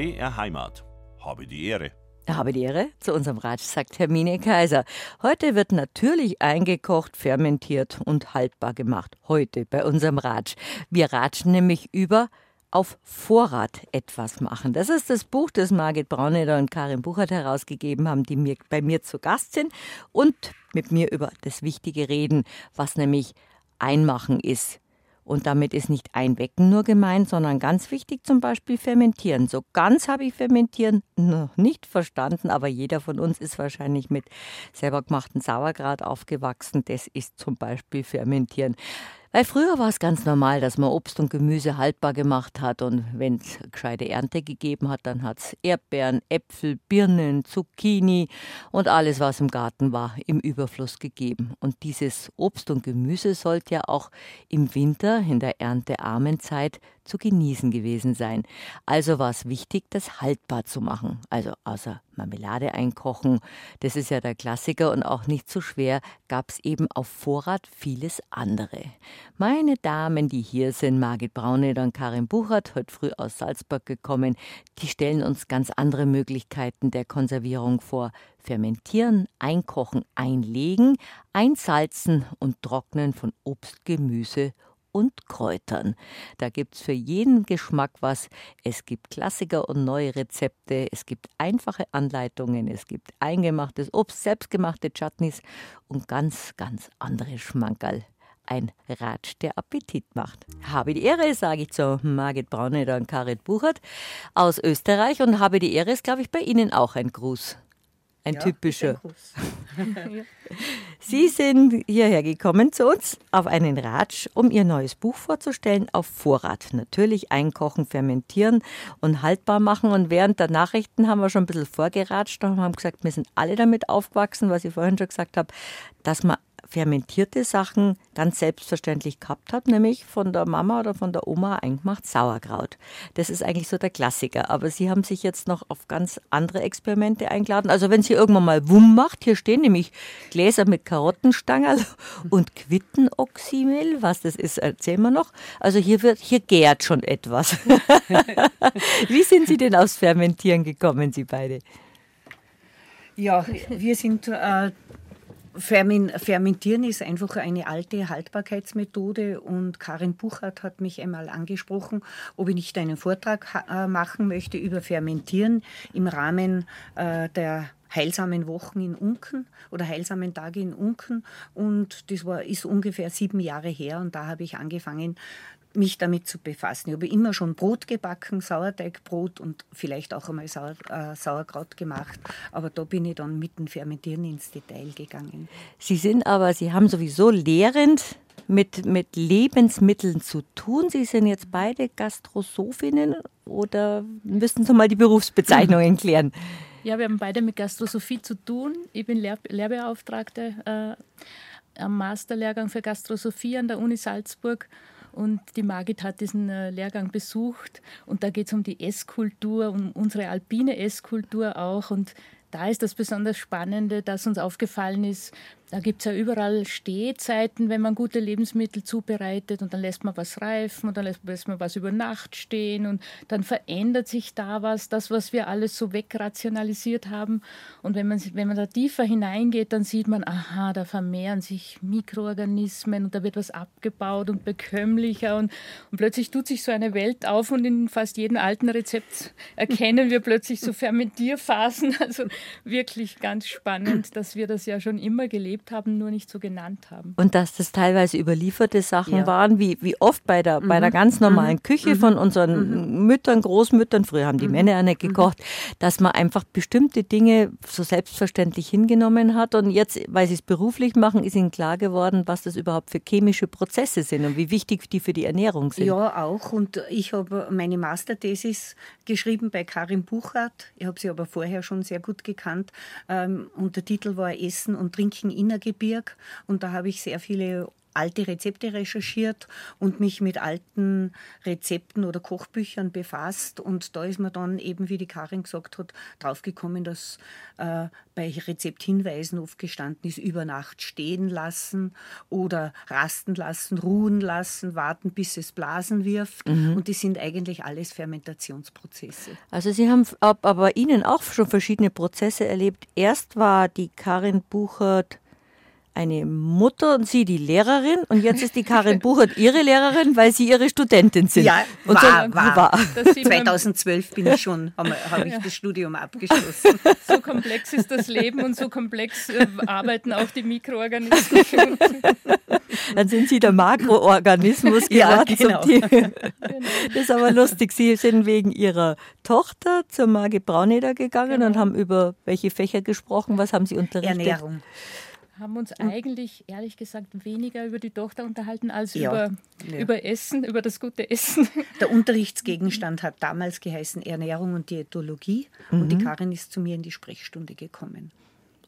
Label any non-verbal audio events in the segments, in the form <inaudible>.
BR Heimat. Habe die Ehre. Habe die Ehre zu unserem Ratsch, sagt Hermine Kaiser. Heute wird natürlich eingekocht, fermentiert und haltbar gemacht. Heute bei unserem Ratsch. Wir ratschen nämlich über auf Vorrat etwas machen. Das ist das Buch, das Margit Brauneder und Karin Buchert herausgegeben haben, die mir, bei mir zu Gast sind und mit mir über das Wichtige reden, was nämlich Einmachen ist. Und damit ist nicht Einwecken nur gemeint, sondern ganz wichtig zum Beispiel Fermentieren. So ganz habe ich Fermentieren noch nicht verstanden, aber jeder von uns ist wahrscheinlich mit selber gemachten Sauerkraut aufgewachsen. Das ist zum Beispiel Fermentieren. Weil früher war es ganz normal, dass man Obst und Gemüse haltbar gemacht hat und wenn es gescheite Ernte gegeben hat, dann hat es Erdbeeren, Äpfel, Birnen, Zucchini und alles, was im Garten war, im Überfluss gegeben. Und dieses Obst und Gemüse sollte ja auch im Winter, in der erntearmen Zeit, zu genießen gewesen sein. Also war es wichtig, das haltbar zu machen. Also außer Marmelade einkochen, das ist ja der Klassiker und auch nicht so schwer, gab es eben auf Vorrat vieles andere. Meine Damen, die hier sind, Margit Brauneder und Karin Buchert, heute früh aus Salzburg gekommen, die stellen uns ganz andere Möglichkeiten der Konservierung vor. Fermentieren, einkochen, einlegen, einsalzen und trocknen von Obst, Gemüse und Kräutern. Da gibt es für jeden Geschmack was. Es gibt Klassiker und neue Rezepte, es gibt einfache Anleitungen, es gibt eingemachtes Obst, selbstgemachte Chutneys und ganz, ganz andere Schmankerl. Ein Ratsch, der Appetit macht. Habe die Ehre, sage ich zu Margit Brauneder und Karit Buchert aus Österreich und habe die Ehre ist, glaube ich, bei Ihnen auch ein Gruß. Ein ja, typischer. <laughs> Sie sind hierher gekommen zu uns auf einen Ratsch, um Ihr neues Buch vorzustellen auf Vorrat. Natürlich einkochen, fermentieren und haltbar machen. Und während der Nachrichten haben wir schon ein bisschen vorgeratscht und haben gesagt, wir sind alle damit aufgewachsen, was ich vorhin schon gesagt habe, dass man fermentierte Sachen ganz selbstverständlich gehabt habe, nämlich von der Mama oder von der Oma eingemacht Sauerkraut. Das ist eigentlich so der Klassiker. Aber Sie haben sich jetzt noch auf ganz andere Experimente eingeladen. Also wenn Sie irgendwann mal Wumm macht, hier stehen nämlich Gläser mit Karottenstangerl <laughs> und Quittenoxymehl. Was das ist, erzählen wir noch. Also hier wird, hier gärt schon etwas. <laughs> Wie sind Sie denn aufs Fermentieren gekommen, Sie beide? Ja, wir sind äh, Fermentieren ist einfach eine alte Haltbarkeitsmethode und Karin Buchert hat mich einmal angesprochen, ob ich nicht einen Vortrag äh, machen möchte über Fermentieren im Rahmen äh, der heilsamen Wochen in Unken oder heilsamen Tage in Unken. Und das war, ist ungefähr sieben Jahre her und da habe ich angefangen, mich damit zu befassen. Ich habe immer schon Brot gebacken, Sauerteigbrot und vielleicht auch einmal Sauer, äh, Sauerkraut gemacht, aber da bin ich dann mit dem Fermentieren ins Detail gegangen. Sie sind aber, Sie haben sowieso lehrend mit, mit Lebensmitteln zu tun. Sie sind jetzt beide Gastrosophinnen oder müssen Sie mal die Berufsbezeichnungen <laughs> klären? Ja, wir haben beide mit Gastrosophie zu tun. Ich bin Lehr Lehrbeauftragte äh, am Masterlehrgang für Gastrosophie an der Uni Salzburg und die Margit hat diesen äh, Lehrgang besucht. Und da geht es um die Esskultur, um unsere alpine Esskultur auch. Und da ist das besonders Spannende, dass uns aufgefallen ist, da gibt es ja überall Stehzeiten, wenn man gute Lebensmittel zubereitet und dann lässt man was reifen und dann lässt man was über Nacht stehen und dann verändert sich da was, das, was wir alles so wegrationalisiert haben. Und wenn man, wenn man da tiefer hineingeht, dann sieht man, aha, da vermehren sich Mikroorganismen und da wird was abgebaut und bekömmlicher und, und plötzlich tut sich so eine Welt auf und in fast jedem alten Rezept erkennen wir plötzlich so Fermentierphasen. <laughs> Also wirklich ganz spannend, dass wir das ja schon immer gelebt haben, nur nicht so genannt haben. Und dass das teilweise überlieferte Sachen ja. waren, wie, wie oft bei der, mhm. bei der ganz normalen mhm. Küche mhm. von unseren mhm. Müttern, Großmüttern, früher haben die mhm. Männer ja nicht mhm. gekocht, dass man einfach bestimmte Dinge so selbstverständlich hingenommen hat. Und jetzt, weil sie es beruflich machen, ist ihnen klar geworden, was das überhaupt für chemische Prozesse sind und wie wichtig die für die Ernährung sind. Ja, auch. Und ich habe meine Masterthesis geschrieben bei Karin Buchert. Ich habe sie aber vorher schon sehr gut gekannt. Ähm, und der Titel war Essen und Trinken in Innergebirg und da habe ich sehr viele alte Rezepte recherchiert und mich mit alten Rezepten oder Kochbüchern befasst. Und da ist mir dann eben, wie die Karin gesagt hat, draufgekommen, dass äh, bei Rezepthinweisen oft gestanden ist, über Nacht stehen lassen oder rasten lassen, ruhen lassen, warten, bis es Blasen wirft. Mhm. Und die sind eigentlich alles Fermentationsprozesse. Also Sie haben aber Ihnen auch schon verschiedene Prozesse erlebt. Erst war die Karin Buchert eine Mutter und sie die Lehrerin und jetzt ist die Karin Buchert ihre Lehrerin, weil sie ihre Studentin sind. Ja, und war, so, war. war. 2012 bin ich schon, habe hab ich ja. das Studium abgeschlossen. <laughs> So komplex ist das Leben und so komplex äh, arbeiten auch die Mikroorganismen. Dann sind Sie der Makroorganismus ja, genau. Das ist aber lustig. Sie sind wegen Ihrer Tochter zur Margit Brauneder gegangen genau. und haben über welche Fächer gesprochen. Was haben Sie unterrichtet? Ernährung haben uns eigentlich, ehrlich gesagt, weniger über die Tochter unterhalten als ja, über, ja. über Essen, über das gute Essen. <laughs> Der Unterrichtsgegenstand hat damals geheißen Ernährung und Diätologie mhm. und die mhm. Karin ist zu mir in die Sprechstunde gekommen.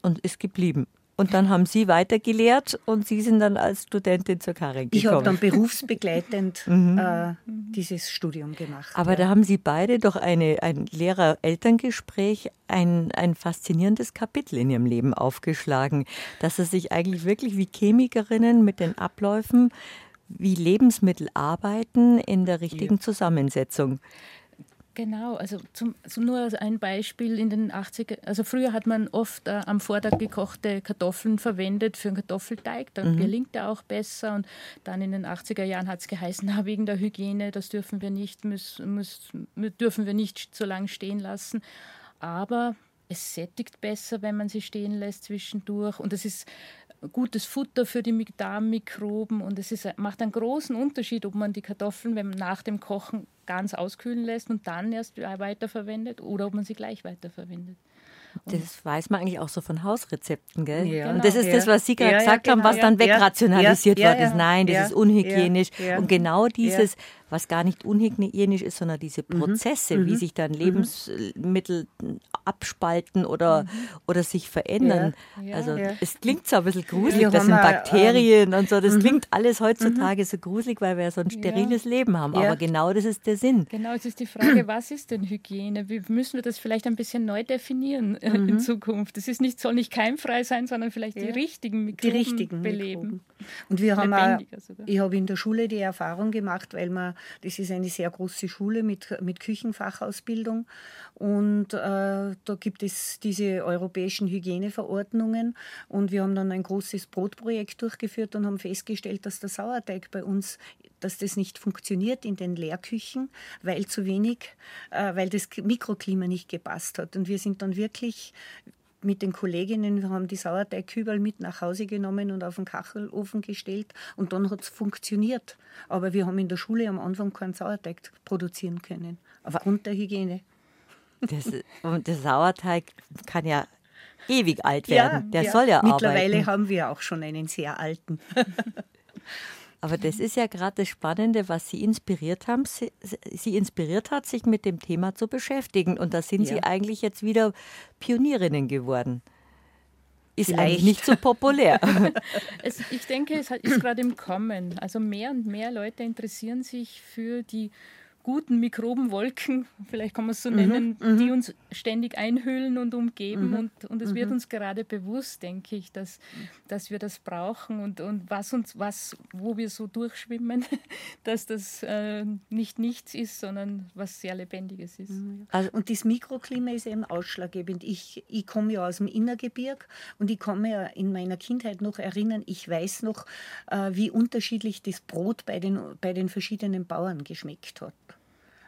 Und ist geblieben. Und dann haben Sie weitergelehrt und Sie sind dann als Studentin zur Karin gekommen. Ich habe dann berufsbegleitend <laughs> mhm. äh, dieses Studium gemacht. Aber ja. da haben Sie beide doch eine, ein Lehrer-Elterngespräch, ein, ein faszinierendes Kapitel in Ihrem Leben aufgeschlagen, dass Sie sich eigentlich wirklich wie Chemikerinnen mit den Abläufen wie Lebensmittel arbeiten in der richtigen ja. Zusammensetzung. Genau, also zum, so nur ein Beispiel in den 80er, also früher hat man oft äh, am Vortag gekochte Kartoffeln verwendet für einen Kartoffelteig, dann mhm. gelingt er auch besser und dann in den 80er Jahren hat es geheißen, <laughs> na, wegen der Hygiene, das dürfen wir nicht, muss, muss, dürfen wir nicht so lange stehen lassen, aber es sättigt besser, wenn man sie stehen lässt zwischendurch und es ist gutes Futter für die Darmmikroben und es ist, macht einen großen Unterschied, ob man die Kartoffeln wenn man nach dem Kochen ganz auskühlen lässt und dann erst weiterverwendet oder ob man sie gleich weiterverwendet. Das weiß man eigentlich auch so von Hausrezepten, gell? Ja, und das ist ja. das, was Sie gerade ja, gesagt genau, haben, was dann wegrationalisiert worden ist. Nein, das ist unhygienisch. Und genau dieses, was gar nicht unhygienisch ist, sondern diese mhm. Prozesse, mhm. wie sich dann mhm. Lebensmittel abspalten oder, mhm. oder sich verändern. Ja, also ja. es klingt so ein bisschen gruselig, das sind Bakterien ähm, und so. Das mhm. klingt alles heutzutage so gruselig, weil wir ja so ein steriles Leben haben. Aber genau das ist der Sinn. Genau, es ist die Frage, <clears throat> was ist denn Hygiene? Wie müssen wir das vielleicht ein bisschen neu definieren äh, in Zukunft? Es ist nicht, soll nicht keimfrei sein, sondern vielleicht die richtigen Mikroben die richtigen beleben. Mikroben. Und wir haben auch, ich habe in der Schule die Erfahrung gemacht, weil man, das ist eine sehr große Schule mit, mit Küchenfachausbildung und äh, da gibt es diese europäischen Hygieneverordnungen. Und wir haben dann ein großes Brotprojekt durchgeführt und haben festgestellt, dass der Sauerteig bei uns, dass das nicht funktioniert in den Lehrküchen, weil zu wenig, äh, weil das Mikroklima nicht gepasst hat. Und wir sind dann wirklich mit den Kolleginnen, wir haben die Sauerteigkübel mit nach Hause genommen und auf den Kachelofen gestellt und dann hat es funktioniert. Aber wir haben in der Schule am Anfang keinen Sauerteig produzieren können, aufgrund der Hygiene. Das, und der Sauerteig kann ja ewig alt werden. Ja, der ja. soll ja Mittlerweile arbeiten. haben wir auch schon einen sehr alten. <laughs> Aber das ist ja gerade das Spannende, was Sie inspiriert haben. Sie, Sie, inspiriert hat, sich mit dem Thema zu beschäftigen. Und da sind ja. Sie eigentlich jetzt wieder Pionierinnen geworden. Ist Vielleicht. eigentlich nicht so populär. <laughs> es, ich denke, es ist gerade im Kommen. Also mehr und mehr Leute interessieren sich für die guten Mikrobenwolken, <laughs> vielleicht kann man es so mhm, nennen, mhm, die uns ständig einhüllen und umgeben. Mhm, und, und es wird mhm. uns gerade bewusst, denke ich, dass, dass wir das brauchen und, und was uns, was, wo wir so durchschwimmen, <laughs> dass das äh, nicht nichts ist, sondern was sehr Lebendiges ist. Mhm, also, und das Mikroklima ist eben ausschlaggebend. Ich, ich komme ja aus dem Innergebirg und ich kann mir in meiner Kindheit noch erinnern, ich weiß noch, äh, wie unterschiedlich das Brot bei den, bei den verschiedenen Bauern geschmeckt hat.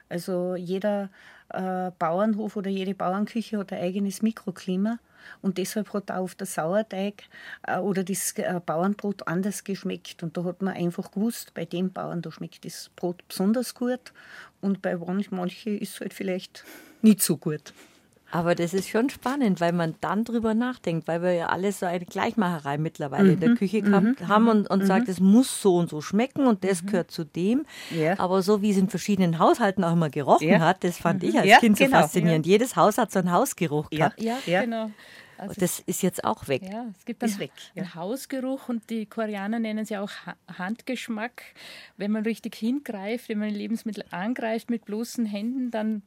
Also jeder äh, Bauernhof oder jede Bauernküche hat ein eigenes Mikroklima und deshalb hat auch auf der Sauerteig äh, oder das äh, Bauernbrot anders geschmeckt. Und da hat man einfach gewusst, bei dem Bauern, da schmeckt das Brot besonders gut und bei manchen ist es halt vielleicht nicht so gut. Aber das ist schon spannend, weil man dann drüber nachdenkt, weil wir ja alles so eine Gleichmacherei mittlerweile mhm. in der mhm. Küche mhm. haben und, und mhm. sagt, es muss so und so schmecken und das mhm. gehört zu dem. Ja. Aber so wie es in verschiedenen Haushalten auch immer gerochen ja. hat, das fand ich als ja, Kind so genau. faszinierend. Jedes Haus hat so einen Hausgeruch gehabt. Ja, genau. Also das ist jetzt auch weg. Ja, es gibt einen, weg, ja. einen Hausgeruch und die Koreaner nennen es ja auch Handgeschmack. Wenn man richtig hingreift, wenn man Lebensmittel angreift mit bloßen Händen, dann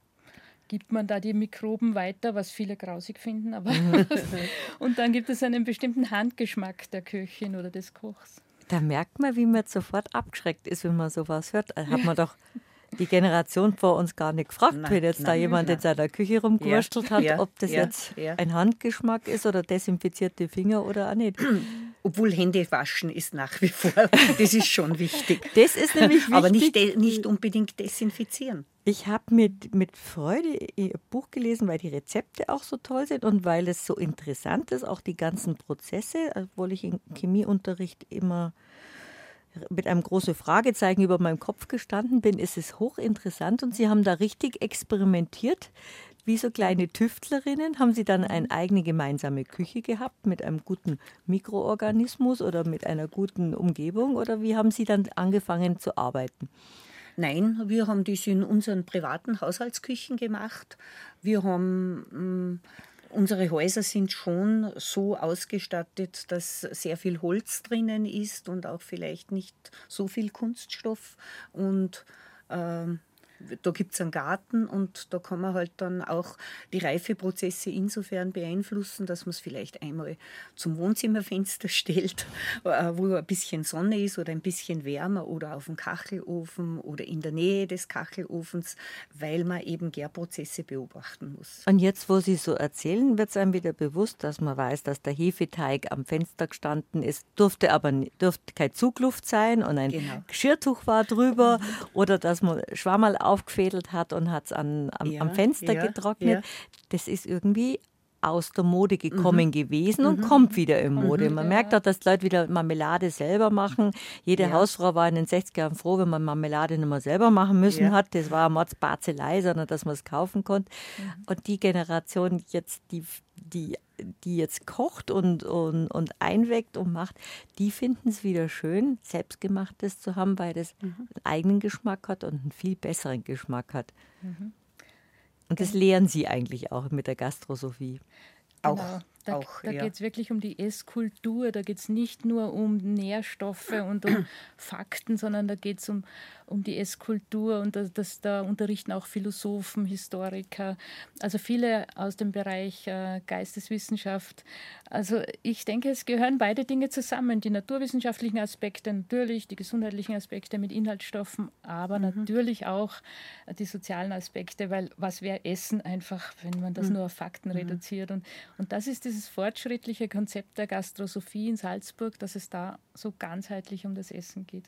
gibt man da die Mikroben weiter, was viele grausig finden. Aber <laughs> und dann gibt es einen bestimmten Handgeschmack der Köchin oder des Kochs. Da merkt man, wie man sofort abgeschreckt ist, wenn man sowas hört. Da hat man doch die Generation vor uns gar nicht gefragt, nein, wenn jetzt nein, da jemand nein. in seiner Küche rumgewurstelt ja, hat, ja, ob das ja, jetzt ein Handgeschmack ist oder desinfizierte Finger oder auch nicht. <clears throat> Obwohl Hände waschen ist nach wie vor, <laughs> das ist schon wichtig. Das ist nämlich wichtig. Aber nicht, nicht unbedingt desinfizieren. Ich habe mit, mit Freude Ihr Buch gelesen, weil die Rezepte auch so toll sind und weil es so interessant ist, auch die ganzen Prozesse, obwohl ich im Chemieunterricht immer mit einem großen Fragezeichen über meinem Kopf gestanden bin, ist es hochinteressant und Sie haben da richtig experimentiert. Wie so kleine Tüftlerinnen haben Sie dann eine eigene gemeinsame Küche gehabt mit einem guten Mikroorganismus oder mit einer guten Umgebung oder wie haben Sie dann angefangen zu arbeiten? Nein, wir haben das in unseren privaten Haushaltsküchen gemacht. Wir haben mm, Unsere Häuser sind schon so ausgestattet, dass sehr viel Holz drinnen ist und auch vielleicht nicht so viel Kunststoff. Und ähm, da gibt es einen Garten und da kann man halt dann auch die Reifeprozesse insofern beeinflussen, dass man es vielleicht einmal zum Wohnzimmerfenster <laughs> stellt, äh, wo ein bisschen Sonne ist oder ein bisschen wärmer oder auf dem Kachelofen oder in der Nähe des Kachelofens, weil man eben Gärprozesse beobachten muss. Und jetzt, wo Sie so erzählen, wird es einem wieder bewusst, dass man weiß, dass der Hefeteig am Fenster gestanden ist, durfte aber durfte keine Zugluft sein und ein genau. Geschirrtuch war drüber <laughs> oder dass man Schwammerl aufgefädelt hat und hat es am, ja, am Fenster ja, getrocknet. Ja. Das ist irgendwie aus der Mode gekommen mhm. gewesen und mhm. kommt wieder in Mode. Mhm, man merkt auch, dass die Leute wieder Marmelade selber machen. Jede ja. Hausfrau war in den 60er Jahren froh, wenn man Marmelade nicht mehr selber machen müssen ja. hat. Das war Mordsbarzelei, sondern dass man es kaufen konnte. Mhm. Und die Generation jetzt, die, die, die jetzt kocht und, und, und einweckt und macht, die finden es wieder schön, selbstgemachtes zu haben, weil das mhm. einen eigenen Geschmack hat und einen viel besseren Geschmack hat. Mhm. Und das lehren Sie eigentlich auch mit der Gastrosophie. Auch. Genau. Da, auch, da ja. geht es wirklich um die Esskultur, da geht es nicht nur um Nährstoffe und um <clears throat> Fakten, sondern da geht es um, um die Esskultur und das, das, da unterrichten auch Philosophen, Historiker, also viele aus dem Bereich äh, Geisteswissenschaft. Also ich denke, es gehören beide Dinge zusammen, die naturwissenschaftlichen Aspekte natürlich, die gesundheitlichen Aspekte mit Inhaltsstoffen, aber mhm. natürlich auch die sozialen Aspekte, weil was wäre Essen einfach, wenn man das mhm. nur auf Fakten mhm. reduziert und, und das ist dieses fortschrittliche Konzept der Gastrosophie in Salzburg, dass es da so ganzheitlich um das Essen geht.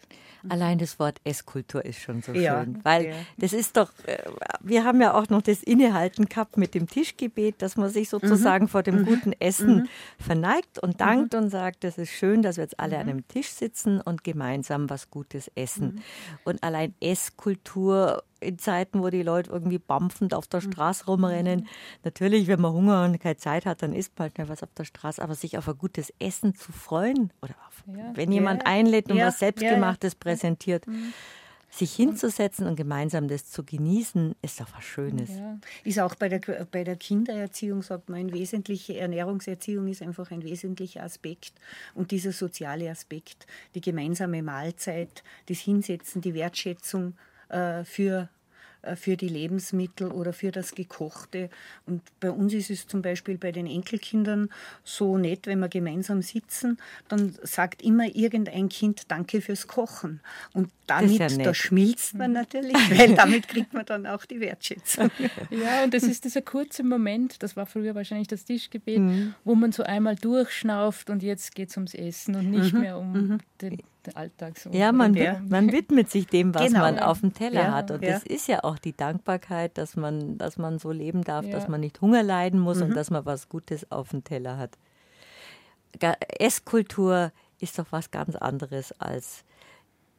Allein das Wort Esskultur Kultur ist schon so ja, schön, weil ja. das ist doch, äh, wir haben ja auch noch das Innehalten gehabt mit dem Tischgebet, dass man sich sozusagen mhm. vor dem mhm. guten Essen mhm. verneigt und dankt mhm. und sagt, das ist schön, dass wir jetzt alle an mhm. einem Tisch sitzen und gemeinsam was Gutes essen. Mhm. Und allein Esskultur in Zeiten, wo die Leute irgendwie bampfend auf der Straße rumrennen. Natürlich, wenn man Hunger und keine Zeit hat, dann isst man halt nicht was auf der Straße. Aber sich auf ein gutes Essen zu freuen oder auf, ja. Wenn jemand einlädt und ja. was Selbstgemachtes ja. präsentiert, mhm sich hinzusetzen und gemeinsam das zu genießen, ist doch was Schönes. Ja. Ist auch bei der, bei der Kindererziehung, sagt man, ein wesentlicher Ernährungserziehung ist einfach ein wesentlicher Aspekt. Und dieser soziale Aspekt, die gemeinsame Mahlzeit, das Hinsetzen, die Wertschätzung äh, für für die Lebensmittel oder für das Gekochte. Und bei uns ist es zum Beispiel bei den Enkelkindern so nett, wenn wir gemeinsam sitzen, dann sagt immer irgendein Kind Danke fürs Kochen. Und damit, ja da schmilzt man natürlich, weil damit kriegt man dann auch die Wertschätzung. <laughs> Ja, und das ist dieser kurze Moment, das war früher wahrscheinlich das Tischgebet, mhm. wo man so einmal durchschnauft und jetzt geht es ums Essen und nicht mhm. mehr um mhm. den Alltag. So. Ja, man, ja. man widmet sich dem, was genau. man auf dem Teller ja. hat. Und ja. das ist ja auch die Dankbarkeit, dass man, dass man so leben darf, dass man nicht Hunger leiden muss mhm. und dass man was Gutes auf dem Teller hat. Esskultur ist doch was ganz anderes als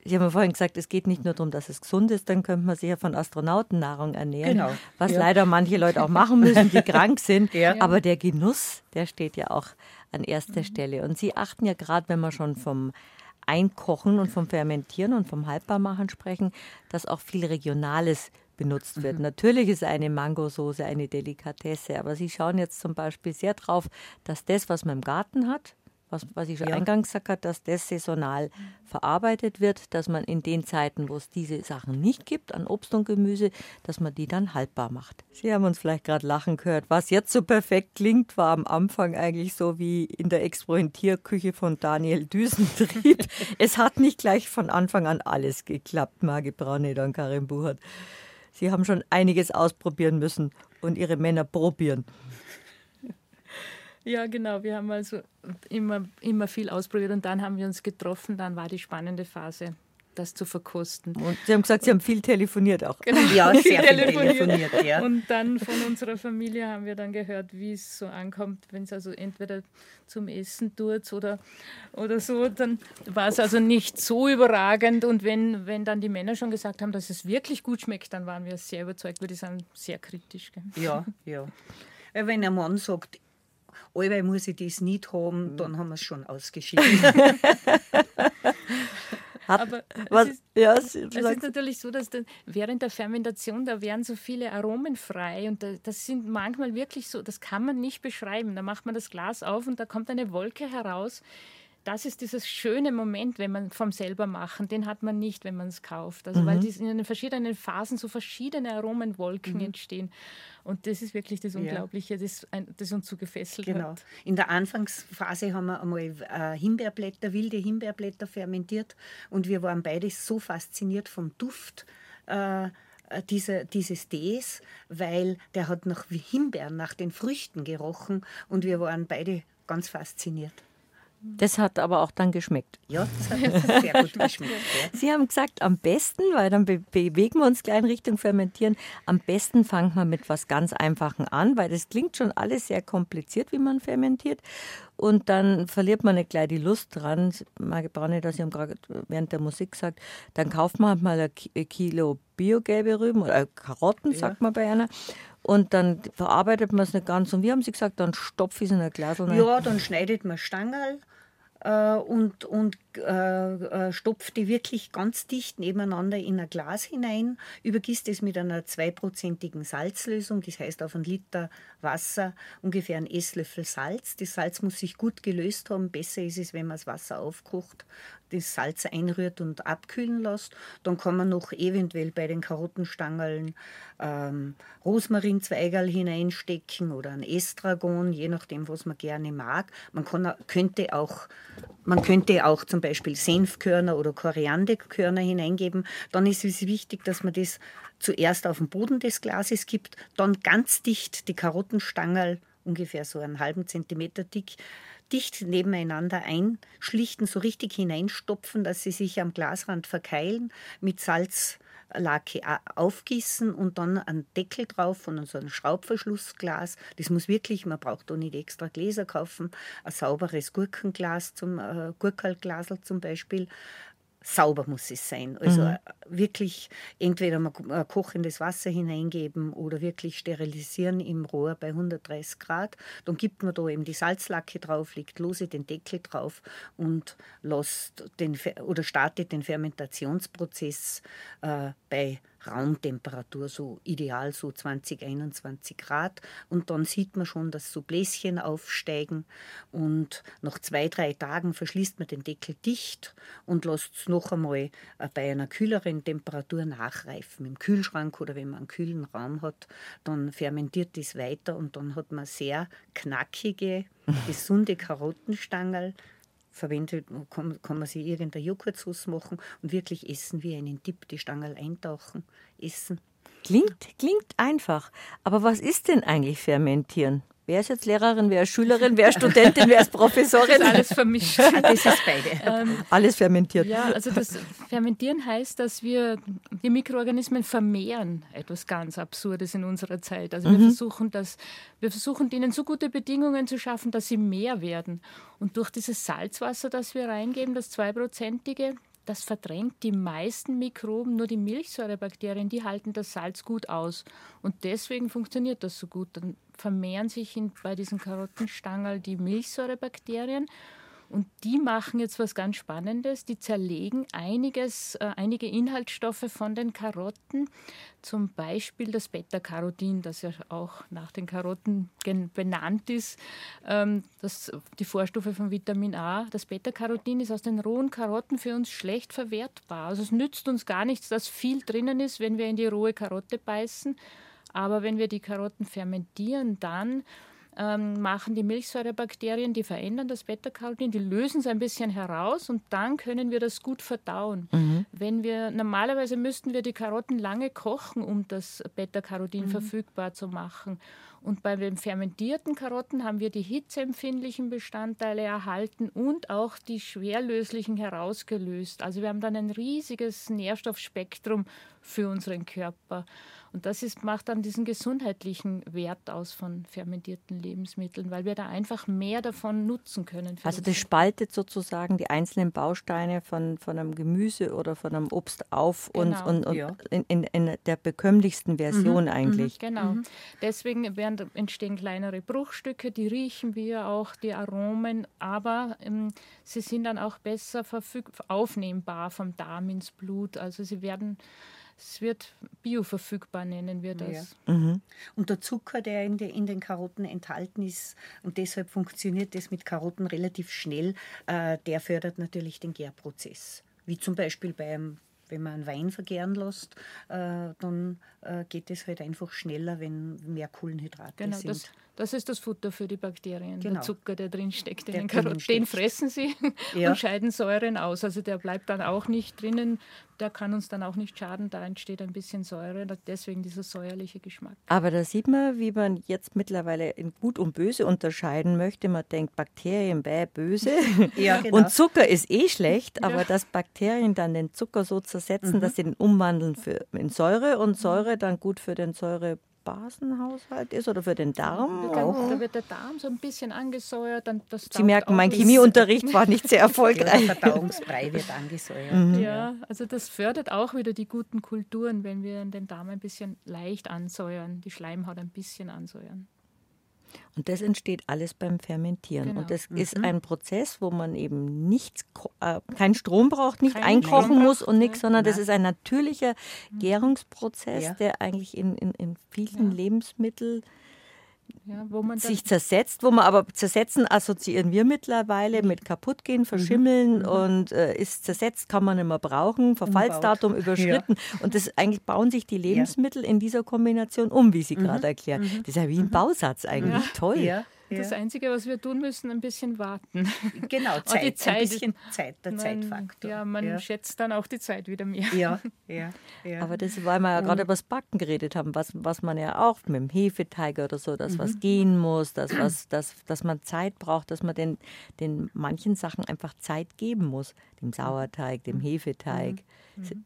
Sie haben ja vorhin gesagt, es geht nicht nur darum, dass es gesund ist, dann könnte man sich ja von Astronautennahrung ernähren, genau. was ja. leider manche Leute auch machen müssen, die <laughs> krank sind. Ja. Aber der Genuss, der steht ja auch an erster mhm. Stelle. Und Sie achten ja gerade, wenn man schon vom Einkochen und vom Fermentieren und vom Haltbarmachen sprechen, dass auch viel Regionales benutzt wird. Mhm. Natürlich ist eine Mangosoße eine Delikatesse, aber Sie schauen jetzt zum Beispiel sehr drauf, dass das, was man im Garten hat, was, was ich schon ja. eingangs gesagt habe, dass das saisonal verarbeitet wird, dass man in den Zeiten, wo es diese Sachen nicht gibt, an Obst und Gemüse, dass man die dann haltbar macht. Sie haben uns vielleicht gerade lachen gehört. Was jetzt so perfekt klingt, war am Anfang eigentlich so wie in der Experimentierküche von Daniel Düsentrieb. <laughs> es hat nicht gleich von Anfang an alles geklappt, Marge Braune und Karin Buchert. Sie haben schon einiges ausprobieren müssen und ihre Männer probieren. Ja, genau. Wir haben also immer, immer viel ausprobiert und dann haben wir uns getroffen. Dann war die spannende Phase, das zu verkosten. Und Sie haben gesagt, Sie haben viel telefoniert auch. Genau, ja, sehr viel telefoniert. ja. Und dann von unserer Familie haben wir dann gehört, wie es so ankommt, wenn es also entweder zum Essen tut oder, oder so. Dann war es also nicht so überragend. Und wenn, wenn dann die Männer schon gesagt haben, dass es wirklich gut schmeckt, dann waren wir sehr überzeugt, weil die sind sehr kritisch. Gell? Ja, ja. Wenn ein Mann sagt, allweil muss ich das nicht haben, mhm. dann haben wir es schon ausgeschieden. <laughs> Aber was, es, ist, ja, es ist natürlich so, dass dann während der Fermentation, da werden so viele Aromen frei und das sind manchmal wirklich so, das kann man nicht beschreiben. Da macht man das Glas auf und da kommt eine Wolke heraus, das ist dieses schöne Moment, wenn man vom selber machen, den hat man nicht, wenn man es kauft. Also mhm. weil in den verschiedenen Phasen so verschiedene Aromenwolken mhm. entstehen. Und das ist wirklich das Unglaubliche, ja. das, das, uns so gefesselt genau. hat. In der Anfangsphase haben wir einmal äh, Himbeerblätter, wilde Himbeerblätter fermentiert und wir waren beide so fasziniert vom Duft. Äh, diese, dieses Tees, weil der hat nach Himbeeren, nach den Früchten gerochen und wir waren beide ganz fasziniert. Das hat aber auch dann geschmeckt. Ja, das hat sehr gut geschmeckt. Ja. <laughs> Sie haben gesagt, am besten, weil dann be bewegen wir uns gleich in Richtung Fermentieren, am besten fangen wir mit was ganz Einfachen an, weil das klingt schon alles sehr kompliziert, wie man fermentiert. Und dann verliert man nicht gleich die Lust dran. Marge Braune, dass Sie haben gerade während der Musik gesagt, dann kauft man mal ein Kilo biogelbe Rüben oder Karotten, ja. sagt man bei einer. Und dann verarbeitet man es nicht ganz. Und wie haben Sie gesagt, dann stopfe ich es in ein Glas? Ja, dann schneidet man Stangerl äh, und, und äh, äh, stopft die wirklich ganz dicht nebeneinander in ein Glas hinein, übergießt es mit einer zweiprozentigen Salzlösung, das heißt auf einen Liter Wasser ungefähr einen Esslöffel Salz. Das Salz muss sich gut gelöst haben. Besser ist es, wenn man das Wasser aufkocht, das Salz einrührt und abkühlen lässt. Dann kann man noch eventuell bei den Karottenstangeln ähm, Rosmarinzweigerl hineinstecken oder ein Estragon, je nachdem, was man gerne mag. Man kann, könnte, auch, man könnte auch zum Beispiel Senfkörner oder Korianderkörner hineingeben. Dann ist es wichtig, dass man das zuerst auf den Boden des Glases gibt, dann ganz dicht die Karottenstangerl, ungefähr so einen halben Zentimeter dick, dicht nebeneinander einschlichten, so richtig hineinstopfen, dass sie sich am Glasrand verkeilen, mit Salzlake aufgießen und dann einen Deckel drauf von so einem Schraubverschlussglas. Das muss wirklich, man braucht auch nicht extra Gläser kaufen, ein sauberes Gurkenglas zum äh, Gurkalglasel zum Beispiel, sauber muss es sein. Also mhm. wirklich entweder mal kochendes Wasser hineingeben oder wirklich sterilisieren im Rohr bei 130 Grad. Dann gibt man da eben die Salzlacke drauf, legt lose den Deckel drauf und lässt den, oder startet den Fermentationsprozess äh, bei Raumtemperatur, so ideal so 20, 21 Grad. Und dann sieht man schon, dass so Bläschen aufsteigen. Und nach zwei, drei Tagen verschließt man den Deckel dicht und lässt es noch einmal äh, bei einer kühleren Temperatur nachreifen. Im Kühlschrank oder wenn man einen kühlen Raum hat, dann fermentiert das weiter und dann hat man sehr knackige, gesunde Karottenstangerl verwendet, kann, kann man sich irgendeine Joghurtsauce machen und wirklich essen wie einen Tipp, die Stangerl eintauchen, essen. Klingt, klingt einfach. Aber was ist denn eigentlich Fermentieren? Wer ist jetzt Lehrerin, wer ist Schülerin, wer ist Studentin, wer ist Professorin? Das ist alles vermischt. <laughs> das ist beide. Ähm, alles fermentiert. Ja, also das Fermentieren heißt, dass wir die Mikroorganismen vermehren. Etwas ganz Absurdes in unserer Zeit. Also mhm. wir versuchen das, wir versuchen denen so gute Bedingungen zu schaffen, dass sie mehr werden. Und durch dieses Salzwasser, das wir reingeben, das zweiprozentige, das verdrängt die meisten Mikroben, nur die Milchsäurebakterien, die halten das Salz gut aus. Und deswegen funktioniert das so gut. Dann vermehren sich in, bei diesen Karottenstangerl die Milchsäurebakterien Und die machen jetzt was ganz Spannendes. Die zerlegen einiges, äh, einige Inhaltsstoffe von den Karotten, zum Beispiel das Beta-Carotin, das ja auch nach den Karotten benannt ist, ähm, das, die Vorstufe von Vitamin A. Das Beta-Carotin ist aus den rohen Karotten für uns schlecht verwertbar. Also es nützt uns gar nichts, dass viel drinnen ist, wenn wir in die rohe Karotte beißen. Aber wenn wir die Karotten fermentieren, dann ähm, machen die Milchsäurebakterien, die verändern das Beta-Carotin, die lösen es ein bisschen heraus und dann können wir das gut verdauen. Mhm. Wenn wir normalerweise müssten wir die Karotten lange kochen, um das Beta-Carotin mhm. verfügbar zu machen. Und bei den fermentierten Karotten haben wir die hitzeempfindlichen Bestandteile erhalten und auch die schwerlöslichen herausgelöst. Also wir haben dann ein riesiges Nährstoffspektrum für unseren Körper. Und das ist, macht dann diesen gesundheitlichen Wert aus von fermentierten Lebensmitteln, weil wir da einfach mehr davon nutzen können. Also das spaltet sozusagen die einzelnen Bausteine von, von einem Gemüse oder von einem Obst auf genau. und, und, und ja. in, in, in, der bekömmlichsten Version mhm. eigentlich. Mhm. Genau. Mhm. Deswegen werden, entstehen kleinere Bruchstücke, die riechen wir auch, die Aromen, aber ähm, sie sind dann auch besser aufnehmbar vom Darm ins Blut. Also sie werden es wird bioverfügbar, nennen wir das. Ja. Mhm. Und der Zucker, der in, de, in, den Karotten enthalten ist, und deshalb funktioniert das mit Karotten relativ schnell, äh, der fördert natürlich den Gärprozess. Wie zum Beispiel beim wenn man einen Wein vergären lässt, äh, dann äh, geht es halt einfach schneller, wenn mehr Kohlenhydrate genau, sind. Das, das ist das Futter für die Bakterien, genau. der Zucker, der drin steckt in der den Karotten. Den fressen sie <laughs> ja. und scheiden Säuren aus. Also der bleibt dann auch nicht drinnen, der kann uns dann auch nicht schaden, da entsteht ein bisschen Säure, deswegen dieser säuerliche Geschmack. Aber da sieht man, wie man jetzt mittlerweile in Gut und Böse unterscheiden möchte. Man denkt, Bakterien, bäh, böse. <laughs> ja, genau. Und Zucker ist eh schlecht, aber ja. dass Bakterien dann den Zucker so zersetzen, mhm. dass sie den umwandeln für, in Säure und Säure dann gut für den Säure Basenhaushalt ist oder für den Darm? Da, da wird der Darm so ein bisschen angesäuert. Dann das Sie merken, mein Chemieunterricht war nicht sehr <laughs> erfolgreich. der Verdauungsbrei wird angesäuert. Mhm. Ja, also das fördert auch wieder die guten Kulturen, wenn wir den Darm ein bisschen leicht ansäuern, die Schleimhaut ein bisschen ansäuern. Und das entsteht alles beim Fermentieren. Genau. Und das mhm. ist ein Prozess, wo man eben nichts, äh, keinen Strom braucht, nicht Kein einkochen Strom muss und nichts, sondern Nein. das ist ein natürlicher mhm. Gärungsprozess, ja. der eigentlich in, in, in vielen ja. Lebensmitteln ja, sich zersetzt, wo man aber zersetzen assoziieren wir mittlerweile mit kaputtgehen, verschimmeln mhm. mhm. und äh, ist zersetzt, kann man nicht mehr brauchen, Verfallsdatum <laughs> Umbaut. überschritten. Ja. Und das eigentlich bauen sich die Lebensmittel ja. in dieser Kombination um, wie Sie mhm. gerade erklären. Mhm. Das ist ja wie ein mhm. Bausatz eigentlich. Toll. Ja. Das Einzige, was wir tun müssen, ein bisschen warten. Genau, <laughs> Zeit, die Zeit, ein bisschen Zeit, der man, Zeitfaktor. Ja, man ja. schätzt dann auch die Zeit wieder mehr. Ja, <laughs> ja, ja. Aber das, weil wir ja gerade über das Backen geredet haben, was, was man ja auch mit dem Hefeteig oder so, dass mhm. was gehen muss, dass, was, dass, dass man Zeit braucht, dass man den, den manchen Sachen einfach Zeit geben muss. Dem Sauerteig, dem mhm. Hefeteig. Mhm.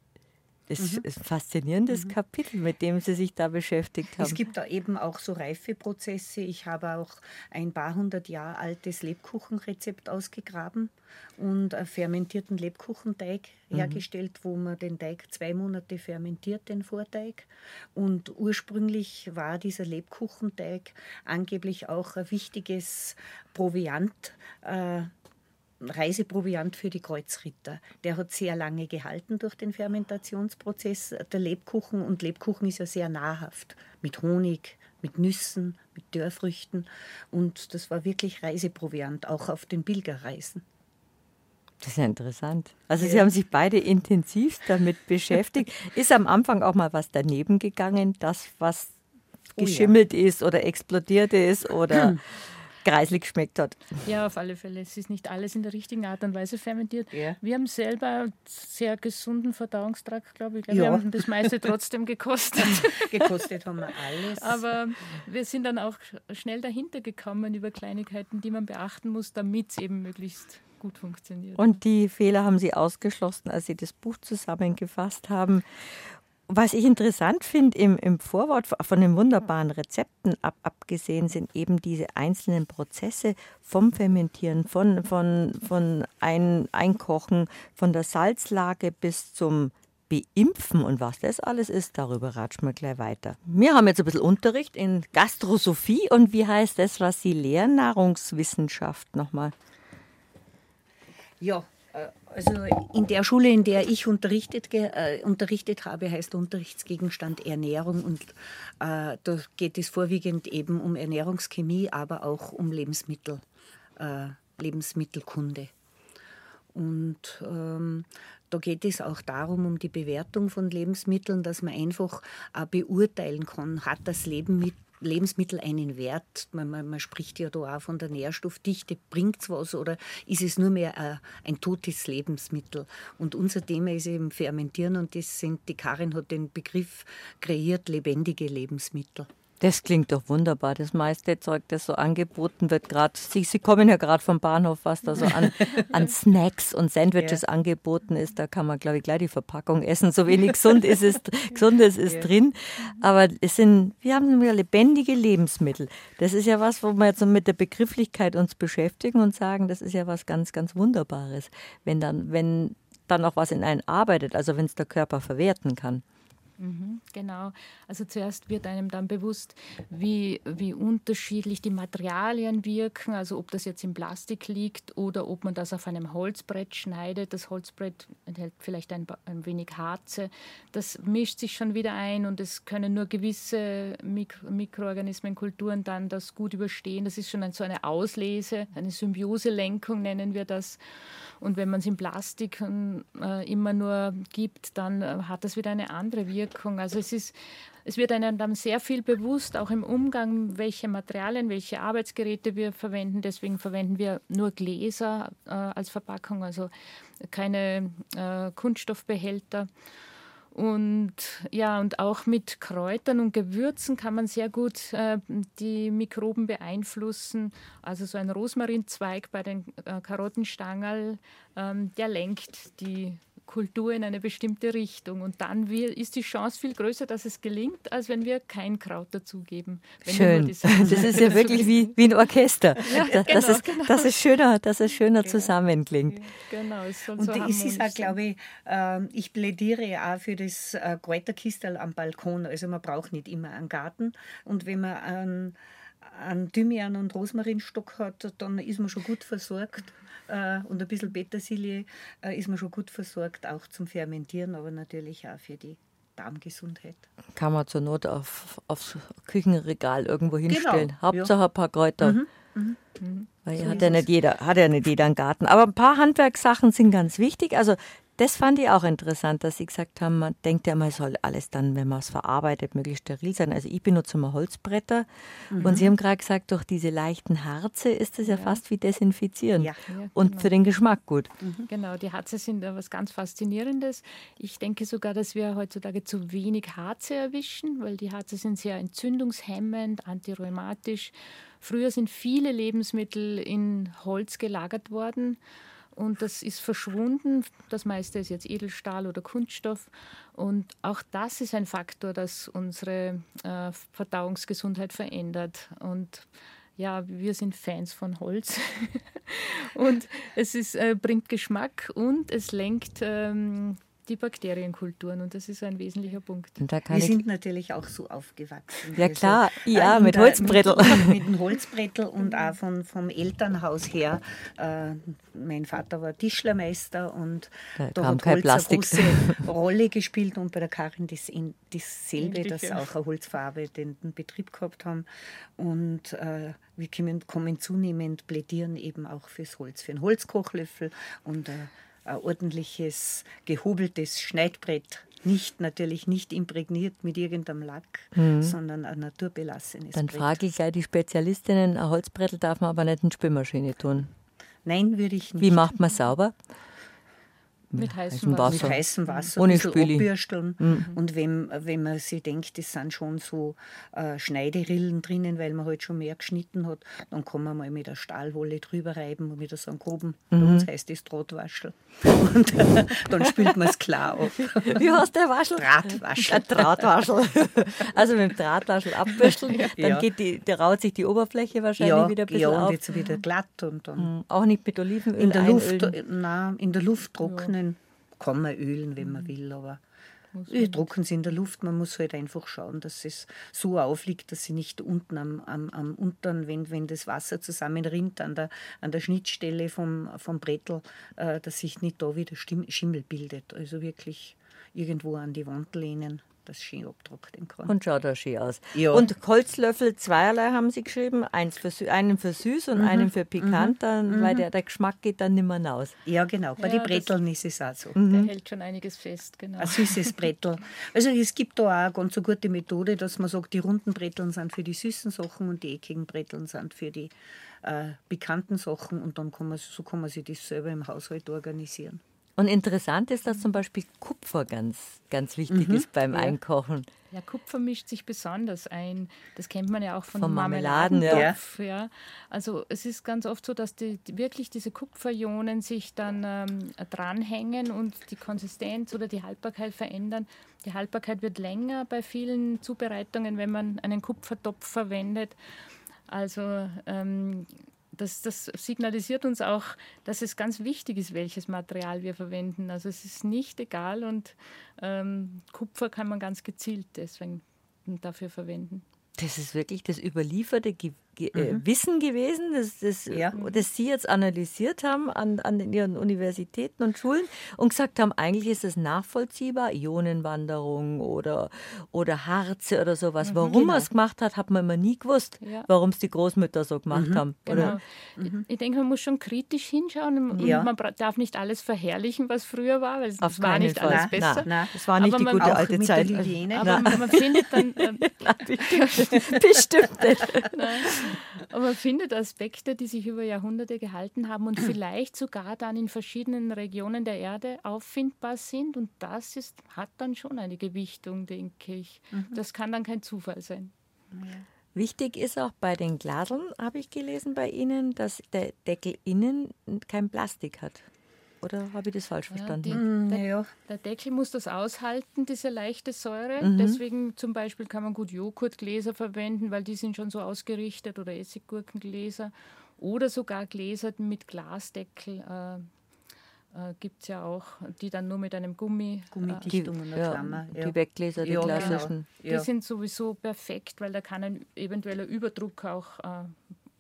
Das mhm. ist ein faszinierendes mhm. Kapitel, mit dem Sie sich da beschäftigt haben. Es gibt da eben auch so Reifeprozesse. Ich habe auch ein paar hundert Jahre altes Lebkuchenrezept ausgegraben und einen fermentierten Lebkuchenteig mhm. hergestellt, wo man den Teig zwei Monate fermentiert, den Vorteig. Und ursprünglich war dieser Lebkuchenteig angeblich auch ein wichtiges Proviant. Äh, Reiseproviant für die Kreuzritter. Der hat sehr lange gehalten durch den Fermentationsprozess. Der Lebkuchen und Lebkuchen ist ja sehr nahrhaft mit Honig, mit Nüssen, mit Dörrfrüchten und das war wirklich Reiseproviant, auch auf den Pilgerreisen. Das ist ja interessant. Also ja. Sie haben sich beide intensiv damit <laughs> beschäftigt. Ist am Anfang auch mal was daneben gegangen, das was geschimmelt oh ja. ist oder explodiert ist oder <clears throat> greislig geschmeckt hat. Ja, auf alle Fälle. Es ist nicht alles in der richtigen Art und Weise fermentiert. Ja. Wir haben selber sehr gesunden Verdauungstrakt, glaube ich. Ja. Wir haben das meiste trotzdem <laughs> gekostet. gekostet haben wir alles. Aber wir sind dann auch schnell dahinter gekommen über Kleinigkeiten, die man beachten muss, damit es eben möglichst gut funktioniert. Und die Fehler haben Sie ausgeschlossen, als Sie das Buch zusammengefasst haben. Was ich interessant finde im, im Vorwort von den wunderbaren Rezepten ab, abgesehen sind eben diese einzelnen Prozesse vom Fermentieren, von, von, von ein, Einkochen, von der Salzlage bis zum Beimpfen und was das alles ist, darüber ratschen wir gleich weiter. Wir haben jetzt ein bisschen Unterricht in Gastrosophie und wie heißt das, was Sie lehren? Nahrungswissenschaft nochmal. Ja, also in der Schule, in der ich unterrichtet, äh, unterrichtet habe, heißt Unterrichtsgegenstand Ernährung und äh, da geht es vorwiegend eben um Ernährungschemie, aber auch um Lebensmittel, äh, Lebensmittelkunde. Und ähm, da geht es auch darum, um die Bewertung von Lebensmitteln, dass man einfach äh, beurteilen kann, hat das Leben mit Lebensmittel einen Wert? Man, man, man, spricht ja da auch von der Nährstoffdichte. Bringt es was oder ist es nur mehr ein, ein totes Lebensmittel? Und unser Thema ist eben Fermentieren und das sind, die Karin hat den Begriff kreiert, lebendige Lebensmittel. Das klingt doch wunderbar. Das meiste Zeug, das so angeboten wird, gerade, Sie, Sie kommen ja gerade vom Bahnhof, was da so an, <laughs> an Snacks und Sandwiches ja. angeboten ist, da kann man, glaube ich, gleich die Verpackung essen. So wenig gesund ist es, <laughs> Gesundes ist ja. drin. Aber es sind, wir haben ja lebendige Lebensmittel. Das ist ja was, wo wir jetzt mit der Begrifflichkeit uns beschäftigen und sagen, das ist ja was ganz, ganz Wunderbares. Wenn dann, wenn dann auch was in einen arbeitet, also wenn es der Körper verwerten kann. Mhm, genau. Also zuerst wird einem dann bewusst, wie, wie unterschiedlich die Materialien wirken, also ob das jetzt im Plastik liegt oder ob man das auf einem Holzbrett schneidet. Das Holzbrett enthält vielleicht ein, ein wenig Harze. Das mischt sich schon wieder ein und es können nur gewisse Mikro Mikroorganismen, Kulturen dann das gut überstehen. Das ist schon ein, so eine Auslese, eine Symbioselenkung nennen wir das. Und wenn man es in Plastik äh, immer nur gibt, dann äh, hat das wieder eine andere Wirkung. Also es ist es wird einem dann sehr viel bewusst, auch im Umgang, welche Materialien, welche Arbeitsgeräte wir verwenden. Deswegen verwenden wir nur Gläser äh, als Verpackung, also keine äh, Kunststoffbehälter. Und ja, und auch mit Kräutern und Gewürzen kann man sehr gut äh, die Mikroben beeinflussen. Also so ein Rosmarinzweig bei den äh, Karottenstangerl, ähm, der lenkt die Kultur in eine bestimmte Richtung. Und dann wir, ist die Chance viel größer, dass es gelingt, als wenn wir kein Kraut dazugeben. Schön. <laughs> Das ist ja <laughs> wirklich wie, wie ein Orchester. <laughs> Ja, das, genau, ist, genau. das ist schöner, dass es schöner genau. zusammenklingt. Genau, es soll Und so es ist auch, glaube ich, äh, ich plädiere auch für das äh, Kräuterkistel am Balkon. Also man braucht nicht immer einen Garten. Und wenn man einen, einen Thymian- und Rosmarinstock hat, dann ist man schon gut versorgt äh, und ein bisschen Petersilie äh, ist man schon gut versorgt, auch zum Fermentieren, aber natürlich auch für die Darmgesundheit. Kann man zur Not auf, aufs Küchenregal irgendwo genau, hinstellen. Genau, Hauptsache ja. ein paar Kräuter. Mhm, mhm. Mhm. Weil so hat ja nicht jeder, hat ja nicht jeder einen Garten. Aber ein paar Handwerkssachen sind ganz wichtig. Also das fand ich auch interessant, dass Sie gesagt haben, man denkt ja, man soll alles dann, wenn man es verarbeitet, möglichst steril sein. Also ich benutze immer Holzbretter mhm. und Sie haben gerade gesagt, durch diese leichten Harze ist es ja, ja, fast wie desinfizieren ja. ja und genau. für den Geschmack gut. Mhm. Genau, die Harze sind ja was ganz Faszinierendes. Ich denke sogar, dass wir heutzutage zu wenig Harze erwischen, weil die Harze sind sehr entzündungshemmend, antirheumatisch. Früher sind viele Lebensmittel in Holz gelagert worden und das ist verschwunden. Das meiste ist jetzt Edelstahl oder Kunststoff. Und auch das ist ein Faktor, das unsere äh, Verdauungsgesundheit verändert. Und ja, wir sind Fans von Holz. <laughs> und es ist, äh, bringt Geschmack und es lenkt ähm, die Bakterienkulturen und das ist ein wesentlicher Punkt. Wir sind natürlich auch so aufgewachsen. Ja also, klar, also, ja, äh, mit Holzbrettel. Mit, mit dem Holzbrettel und auch von, vom Elternhaus her. Äh, mein Vater war Tischlermeister und da, da hat Holz Plastik. eine große Rolle gespielt und bei der Karin das, in, dasselbe, Ähnlich, dass ja. auch eine holzverarbeitenden Betrieb gehabt haben und äh, wir kommen, kommen zunehmend plädieren eben auch fürs Holz, für einen Holzkochlöffel und äh, ein ordentliches, gehobeltes Schneidbrett. Nicht, natürlich nicht imprägniert mit irgendeinem Lack, mhm. sondern ein naturbelassenes Dann Brett. frage ich gleich die Spezialistinnen, ein Holzbrettel darf man aber nicht in Spülmaschine tun. Nein, würde ich nicht. Wie macht man sauber? Mit heißem Wasser. Mit heißem Wasser Ohne Spüli. abbürsteln. Mhm. Und wenn, wenn man sich denkt, es sind schon so äh, Schneiderillen drinnen, weil man halt schon mehr geschnitten hat, dann kann man mal mit der Stahlwolle drüber reiben und wieder so einen groben, mhm. bei uns heißt das Drahtwaschel. <laughs> Und äh, dann spült man es klar auf. <laughs> Wie heißt der Waschel? Drahtwaschel. <laughs> Drahtwaschel. Also mit dem Drahtwaschel abbürsteln, dann ja. geht die, der raut sich die Oberfläche wahrscheinlich ja, wieder ein bisschen ja, und auf. jetzt wieder glatt. Und dann mhm. Auch nicht mit Olivenöl in der Luft, nein, in der Luft trocknen kann man ölen, wenn man mhm. will, aber Die drucken sie in der Luft. Man muss halt einfach schauen, dass es so aufliegt, dass sie nicht unten am, am, am unteren, wenn, wenn das Wasser zusammenrinnt an der, an der Schnittstelle vom, vom Brettel, äh, dass sich nicht da wieder Schimmel bildet. Also wirklich irgendwo an die Wand lehnen das schön abtrocknen kann. Und schaut auch schön aus. Ja. Und Holzlöffel zweierlei haben Sie geschrieben, eins für, einen für süß und mhm. einen für pikant, mhm. dann, weil mhm. der, der Geschmack geht dann nicht mehr raus. Ja, genau. Bei ja, den Bretteln ist es auch so. Mhm. Der hält schon einiges fest, genau. Ein süßes Brettel. Also es gibt da auch eine ganz so gute Methode, dass man sagt, die runden Bretteln sind für die süßen Sachen und die eckigen Bretteln sind für die äh, bekannten Sachen und dann kann man, so kann man sich das selber im Haushalt organisieren. Und interessant ist, dass zum Beispiel Kupfer ganz, ganz wichtig mhm. ist beim. Einkochen. Ja, Kupfer mischt sich besonders ein. Das kennt man ja auch von, von Marmeladen. Ja. ja. Also es ist ganz oft so, dass die, die wirklich diese Kupferionen sich dann ähm, dranhängen und die Konsistenz oder die Haltbarkeit verändern. Die Haltbarkeit wird länger bei vielen Zubereitungen, wenn man einen Kupfertopf verwendet. Also ähm, das, das, signalisiert uns auch, dass es ganz wichtig ist, welches Material wir verwenden. Also es ist nicht egal und ähm, Kupfer kann man ganz gezielt deswegen dafür verwenden. Das ist wirklich das überlieferte Ge äh, mhm. Wissen gewesen, das, das, ja. das Sie jetzt analysiert haben an, an Ihren Universitäten und Schulen und gesagt haben, eigentlich ist es nachvollziehbar, Ionenwanderung oder, oder Harze oder sowas. Mhm, Warum genau. man es gemacht hat, hat man immer nie gewusst, ja. warum es die Großmütter so gemacht mhm, haben. Genau. Mhm. Ich denke, man muss schon kritisch hinschauen ja. man darf nicht alles verherrlichen, was früher war, weil es war nicht Fall. alles besser. Nein, das war nicht Aber die gute alte Zeit. Aber man <laughs> findet dann... Ähm, <laughs> Bestimmt nicht. Aber man findet Aspekte, die sich über Jahrhunderte gehalten haben und vielleicht sogar dann in verschiedenen Regionen der Erde auffindbar sind. Und das ist, hat dann schon eine Gewichtung, denke ich. Mhm. Das kann dann kein Zufall sein. Ja. Wichtig ist auch bei den Glaseln, habe ich gelesen bei Ihnen, dass der Deckel innen kein Plastik hat. Oder habe ich das falsch ja, verstanden? Die, mm, der, ja. der, Deckel muss das aushalten, diese leichte Säure. Mhm. Deswegen zum Beispiel kann man gut Joghurtgläser verwenden, weil die sind schon so ausgerichtet oder Essiggurkengläser. Oder sogar Gläser mit Glasdeckel. Äh, äh, gibt es ja auch, die dann nur mit einem Gummi. Gummidichtung und einer ja, Klammer. Ja. Die Wegläser, die ja, genau. klassischen. Genau. Die sind sowieso perfekt, weil da kann ein eventueller Überdruck auch äh,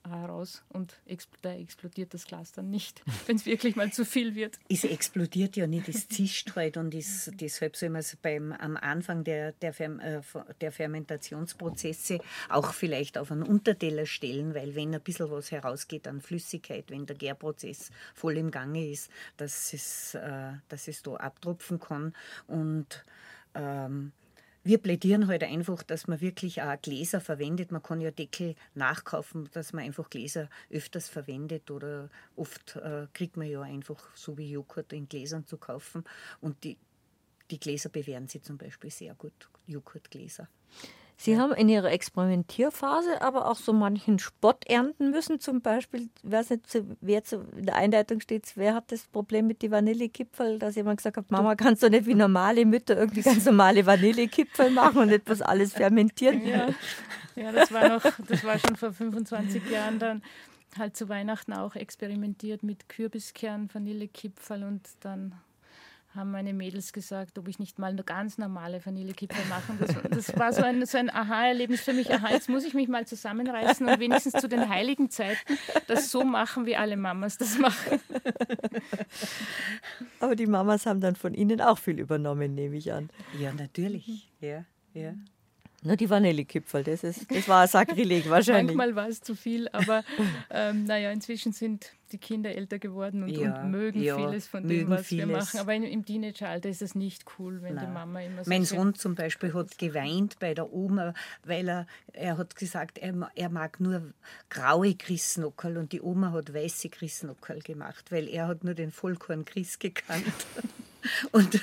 heraus und da explodiert das Glas dann nicht, <laughs> wenn es wirklich mal zu viel wird. Es explodiert ja nicht, es zischt halt und ist, deshalb soll man es beim, am Anfang der, der, äh, der Fermentationsprozesse auch vielleicht auf einen Unterteller stellen, weil wenn ein bisschen was herausgeht an Flüssigkeit, wenn der Gärprozess voll im Gange ist, dass es, äh, dass es da abtropfen kann und ähm, wir plädieren heute halt einfach, dass man wirklich auch Gläser verwendet. Man kann ja Deckel nachkaufen, dass man einfach Gläser öfters verwendet oder oft äh, kriegt man ja einfach so wie Joghurt in Gläsern zu kaufen und die, die Gläser bewähren sich zum Beispiel sehr gut, Joghurtgläser. Sie haben in Ihrer Experimentierphase aber auch so manchen Spott ernten müssen. Zum Beispiel, ich weiß nicht, wer zu, in der Einleitung steht, wer hat das Problem mit den Vanillekipferl, dass jemand gesagt hat, Mama, kannst du nicht wie normale Mütter irgendwie ganz normale Vanillekipferl machen und etwas alles fermentieren? Ja, ja das, war noch, das war schon vor 25 Jahren dann halt zu Weihnachten auch experimentiert mit Kürbiskern, Vanillekipferl und dann haben meine Mädels gesagt, ob ich nicht mal eine ganz normale Vanillekipferl machen. Das, das war so ein, so ein Aha-Erlebnis für mich. Aha, jetzt muss ich mich mal zusammenreißen und wenigstens zu den heiligen Zeiten das so machen, wie alle Mamas das machen. Aber die Mamas haben dann von Ihnen auch viel übernommen, nehme ich an. Ja, natürlich. Ja, ja. Nur die Vanillekipferl, das, ist, das war ein Sakrileg <laughs> wahrscheinlich. Manchmal war es zu viel, aber ähm, naja, inzwischen sind die Kinder älter geworden und, ja, und mögen ja, vieles von dem, was vieles. wir machen. Aber im Teenageralter ist es nicht cool, wenn Nein. die Mama immer so. Mein Sohn zum Beispiel hat geweint bei der Oma, weil er, er hat gesagt, er, er mag nur graue Christnockerl und die Oma hat weiße Christnockerl gemacht, weil er hat nur den Vollkorn Chris gekannt. <laughs> Und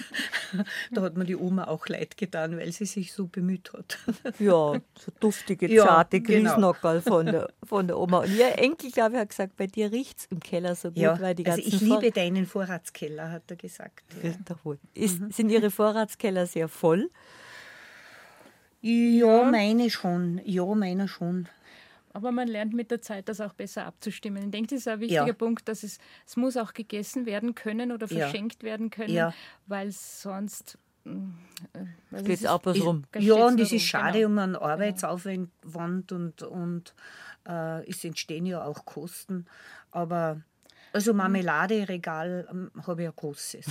<laughs> da hat mir die Oma auch leid getan, weil sie sich so bemüht hat. <laughs> Ja, so duftige, zarte ja, genau. von der, von der Oma. Und ihr Enkel, glaube ich, hat gesagt, bei dir riecht es im Keller so gut, ja, weil die ganzen Also ich liebe deinen Vorratskeller, hat er gesagt. Ja. Ist. Sind Ihre Vorratskeller sehr voll? Ja, meine schon. Ja, meine schon. Aber man lernt mit der Zeit, das auch besser abzustimmen. Ich denke, das ist ein wichtiger ja. Punkt, dass es, es muss auch gegessen werden können oder verschenkt ja. werden können, ja. weil sonst also geht es auch was rum. Ja, und es ist schade genau. um einen genau. Arbeitsaufwand und, und äh, es entstehen ja auch Kosten. Aber also Marmeladeregal ähm, habe ich ein großes.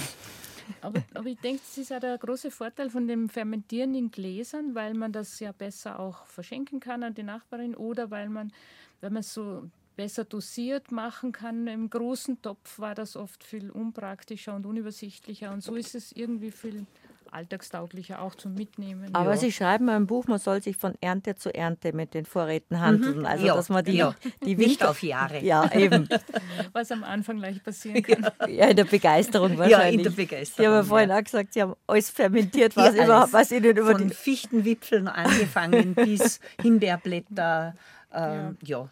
Aber, aber ich denke, das ist auch der große Vorteil von dem Fermentieren in Gläsern, weil man das ja besser auch verschenken kann an die Nachbarin oder weil man, wenn man es so besser dosiert machen kann. Im großen Topf war das oft viel unpraktischer und unübersichtlicher und so ist es irgendwie viel alltagstauglicher auch zum Mitnehmen. Aber ja. Sie schreiben im Buch, man soll sich von Ernte zu Ernte mit den Vorräten handeln. Mhm. Also, ja, dass man die, ja. die Nicht auf Jahre. Ja, eben. <laughs> Was am Anfang leicht passieren kann. <laughs> Ja, in der Begeisterung wahrscheinlich. Ja, in der Begeisterung. Sie haben ja vorhin auch gesagt, Sie haben alles fermentiert, was, ja, überhaupt, was Ihnen über Von die Fichtenwipfeln angefangen <laughs> bis Himbeerblätter. Ähm, ja.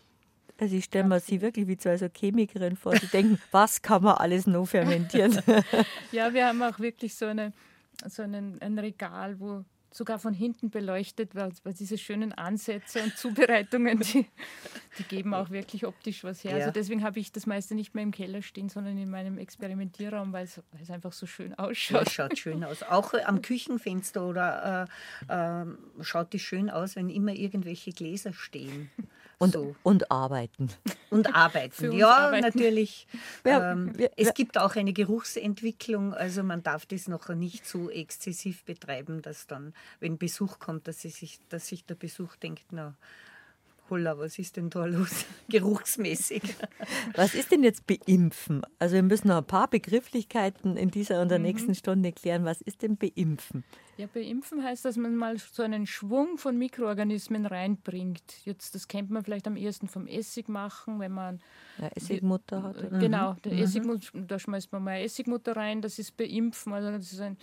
Also ich stelle mir sie wirklich wie zu einer Chemikerin vor. Sie denken, was kann man alles noch fermentieren? ja, wir haben auch wirklich so eine so einen, ein Regal, wo sogar von hinten beleuchtet wird, weil diese schönen Ansätze und Zubereitungen, die, die geben auch wirklich optisch was her. Ja. Also deswegen habe ich das meiste nicht mehr im Keller stehen, sondern in meinem Experimentierraum, weil es, einfach so schön ausschaut. Ja, schaut schön aus. Auch am Küchenfenster oder äh, äh, schaut es schön aus, wenn immer irgendwelche Gläser stehen. Und, so. und arbeiten. <laughs> Und arbeiten, ja, arbeiten. natürlich. <laughs> Ähm, ja, es gibt auch eine Geruchsentwicklung, also man darf das noch nicht so exzessiv betreiben, dass dann, wenn Besuch kommt, dass, sich, dass sich der Besuch denkt, na, holla, was ist denn da los? <laughs> Geruchsmäßig. Was ist denn jetzt Beimpfen? Also wir müssen noch ein paar Begrifflichkeiten in dieser und der mhm. nächsten Stunde klären. Was ist denn Beimpfen? Ja, Beimpfen heißt, dass man mal so einen Schwung von Mikroorganismen reinbringt. Jetzt, das kennt man vielleicht am ehesten vom Essig machen, wenn man ja, Essigmutter hat. Oder? Genau, der mhm. Essigmutter, da schmeißt man mal Essigmutter rein, das ist Beimpfen. Also das ist ein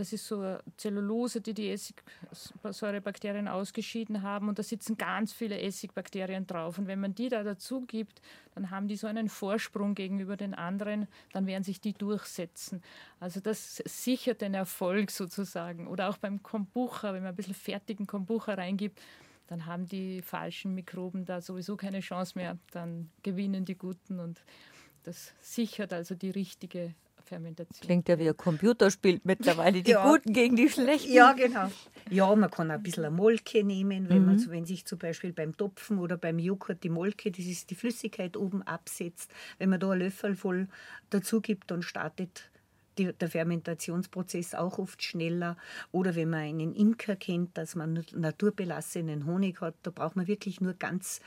das ist so Zellulose, die die Essigsäurebakterien ausgeschieden haben. Und da sitzen ganz viele Essigbakterien drauf. Und wenn man die da dazu gibt, dann haben die so einen Vorsprung gegenüber den anderen. Dann werden sich die durchsetzen. Also das sichert den Erfolg sozusagen. Oder auch beim Kombucha, wenn man ein bisschen fertigen Kombucha reingibt, dann haben die falschen Mikroben da sowieso keine Chance mehr. Dann gewinnen die Guten und das sichert also die richtige Fermentation. Klingt ja wie ein Computerspiel mittlerweile, die <laughs> ja. Guten gegen die Schlechten. Ja, genau. Ja, man kann ein bisschen eine Molke nehmen, wenn, mhm. man, wenn sich zum Beispiel beim Topfen oder beim Joghurt die Molke, das ist die Flüssigkeit oben absetzt. Wenn man da einen Löffel voll dazu gibt, dann startet die, der Fermentationsprozess auch oft schneller. Oder wenn man einen Imker kennt, dass man naturbelassenen Honig hat, da braucht man wirklich nur ganz,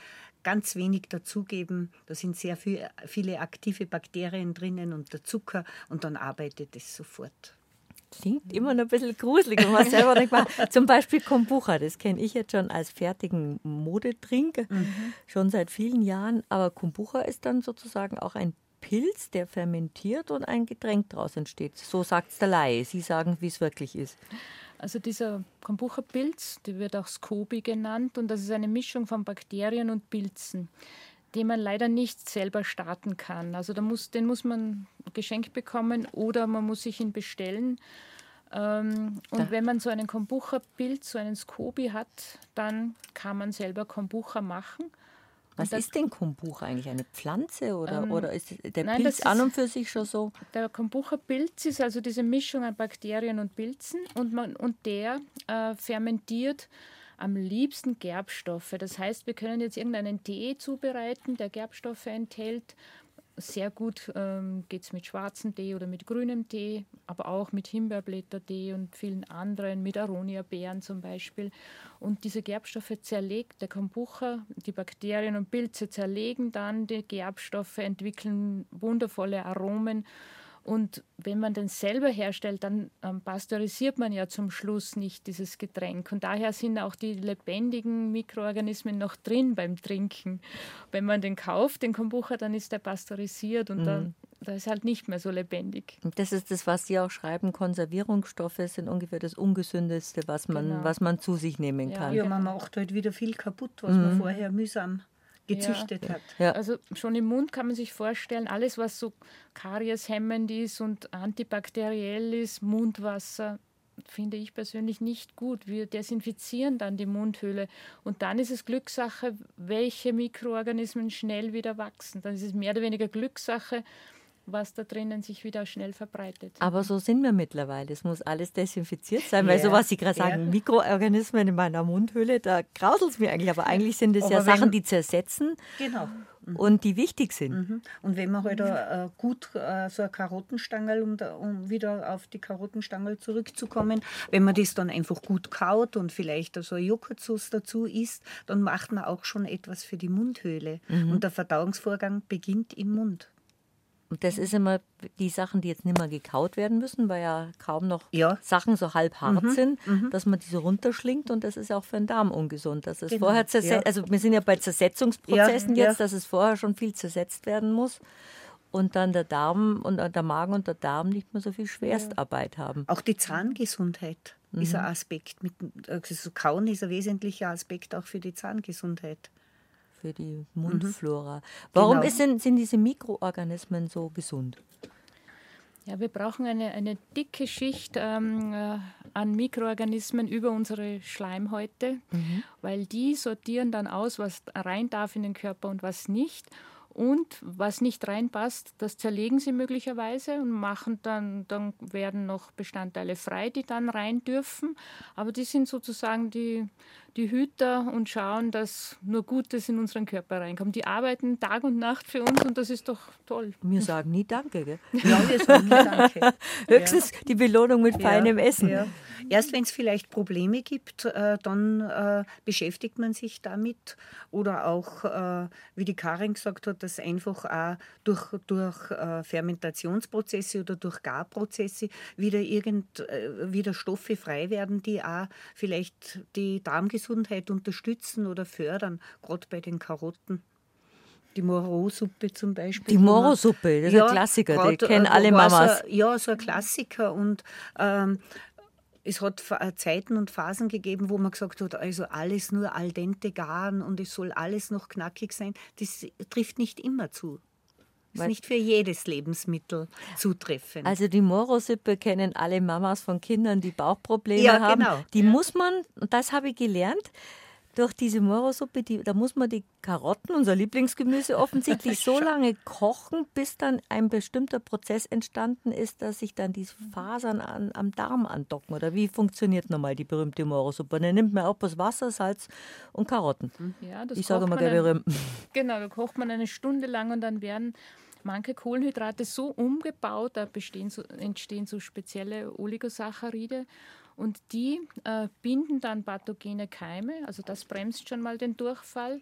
ganz wenig dazugeben. Da sind sehr viel, viele aktive Bakterien drinnen und der Zucker und dann arbeitet es sofort. Klingt immer noch ein bisschen gruselig, wenn man selber nicht macht. <laughs> Zum Beispiel Kombucha, das kenne ich jetzt schon als fertigen Modetrink, mhm. schon seit vielen Jahren. Aber Kombucha ist dann sozusagen auch ein Pilz, der fermentiert und ein Getränk daraus entsteht. So sagt es der Laie. Sie sagen, wie es wirklich ist. Also dieser Kombucha-Pilz, der wird auch Scoby genannt und das ist eine Mischung von Bakterien und Pilzen, den man leider nicht selber starten kann. Also muss, den muss man geschenkt bekommen oder man muss sich ihn bestellen. Ähm, und da. wenn man so einen Kombucha-Pilz, so einen Scoby hat, dann kann man selber Kombucha machen. Was ist denn Kombucha eigentlich? Eine Pflanze oder, ähm, oder ist der nein, Pilz an und für sich schon so? Der Kombucha-Pilz ist also diese Mischung an Bakterien und Pilzen und, man, und der äh, fermentiert am liebsten Gerbstoffe. Das heißt, wir können jetzt irgendeinen Tee zubereiten, der Gerbstoffe enthält sehr gut ähm, geht es mit schwarzem Tee oder mit grünem Tee, aber auch mit Himbeerblättertee und vielen anderen, mit Aronia-Beeren zum Beispiel. Und diese Gerbstoffe zerlegt der Kombucha, die Bakterien und Pilze zerlegen dann die Gerbstoffe, entwickeln wundervolle Aromen und wenn man den selber herstellt, dann ähm, pasteurisiert man ja zum Schluss nicht dieses Getränk. Und daher sind auch die lebendigen Mikroorganismen noch drin beim Trinken. Wenn man den kauft, den Kombucha, dann ist der pasteurisiert und mhm. dann da ist halt nicht mehr so lebendig. Und das ist das, was Sie auch schreiben, Konservierungsstoffe sind ungefähr das Ungesündeste, was man, genau. was man zu sich nehmen kann. Ja, man macht halt wieder viel kaputt, was mhm. man vorher mühsam gezüchtet ja. hat. Ja. Also schon im Mund kann man sich vorstellen, alles was so karieshemmend ist und antibakteriell ist, Mundwasser, finde ich persönlich nicht gut. Wir desinfizieren dann die Mundhöhle und dann ist es Glückssache, welche Mikroorganismen schnell wieder wachsen. Dann ist es mehr oder weniger Glückssache, was da drinnen sich wieder schnell verbreitet. Aber so sind wir mittlerweile. Es muss alles desinfiziert sein, weil so was Sie gerade sagen, Mikroorganismen in meiner Mundhöhle, da grauselt es mir eigentlich. Aber eigentlich sind es ja Sachen, die zersetzen. Genau mhm. und die wichtig sind. Mhm. Und wenn man halt äh, gut äh, so eine Karottenstange, um, um, wieder auf die Karottenstange zurückzukommen, wenn man das dann einfach gut kaut und vielleicht so ein Joghurtsus dazu isst, dann macht man auch schon etwas für die Mundhöhle. Mhm. Und der Verdauungsvorgang beginnt im Mund. Und das ist immer die Sachen, die jetzt nicht mehr gekaut werden müssen, weil ja kaum noch ja. Sachen so halb hart mhm. sind, mhm. dass man die so runterschlingt und das ist auch für den Darm ungesund. Das ist genau. vorher ja. Also wir sind ja bei Zersetzungsprozessen ja. jetzt, dass es vorher schon viel zersetzt werden muss und dann der Darm und der Magen und der Darm nicht mehr so viel Schwerstarbeit haben. Auch die Zahngesundheit mhm. ist ein Aspekt. Mit, also Kauen ist ein wesentlicher Aspekt auch für die Zahngesundheit für die Mundflora. Mhm. Warum genau. denn, sind diese Mikroorganismen so gesund? Ja, wir brauchen eine, eine dicke Schicht ähm, äh, an Mikroorganismen über unsere Schleimhäute, mhm. weil die sortieren dann aus, was rein darf in den Körper und was nicht. Und was nicht reinpasst, das zerlegen sie möglicherweise und machen dann, dann werden noch Bestandteile frei, die dann rein dürfen. Aber die sind sozusagen die, die Hüter und schauen, dass nur Gutes in unseren Körper reinkommt. Die arbeiten Tag und Nacht für uns und das ist doch toll. Wir sagen nie Danke, gell? <laughs> Ja, wir sagen nie Danke. <laughs> Höchstens ja. die Belohnung mit feinem ja, Essen. Ja. Erst wenn es vielleicht Probleme gibt, äh, dann äh, beschäftigt man sich damit. Oder auch, äh, wie die Karin gesagt hat, dass einfach auch durch, durch äh, Fermentationsprozesse oder durch Garprozesse wieder, irgend, äh, wieder Stoffe frei werden, die auch vielleicht die Darmgesundheit Gesundheit unterstützen oder fördern, gerade bei den Karotten. Die Moro-Suppe zum Beispiel. Die Moro-Suppe, das ist ja, ein Klassiker, grad, die kennen alle Mamas. So, ja, so ein Klassiker. Und ähm, es hat äh, Zeiten und Phasen gegeben, wo man gesagt hat, also alles nur al dente garen und es soll alles noch knackig sein. Das trifft nicht immer zu. Das ist nicht für jedes Lebensmittel zutreffend. Also die Morosuppe kennen alle Mamas von Kindern, die Bauchprobleme ja, haben. Genau. Die ja. muss man, und das habe ich gelernt, durch diese Morosuppe, die, da muss man die Karotten, unser Lieblingsgemüse, <laughs> offensichtlich so lange kochen, bis dann ein bestimmter Prozess entstanden ist, dass sich dann diese Fasern an, am Darm andocken. Oder wie funktioniert nochmal die berühmte Morosuppe? Dann nimmt man auch das Wasser, Salz und Karotten. Ja, ich sage mal, ein, <laughs> Genau, da kocht man eine Stunde lang und dann werden manche Kohlenhydrate so umgebaut, da so, entstehen so spezielle Oligosaccharide und die äh, binden dann pathogene Keime, also das bremst schon mal den Durchfall.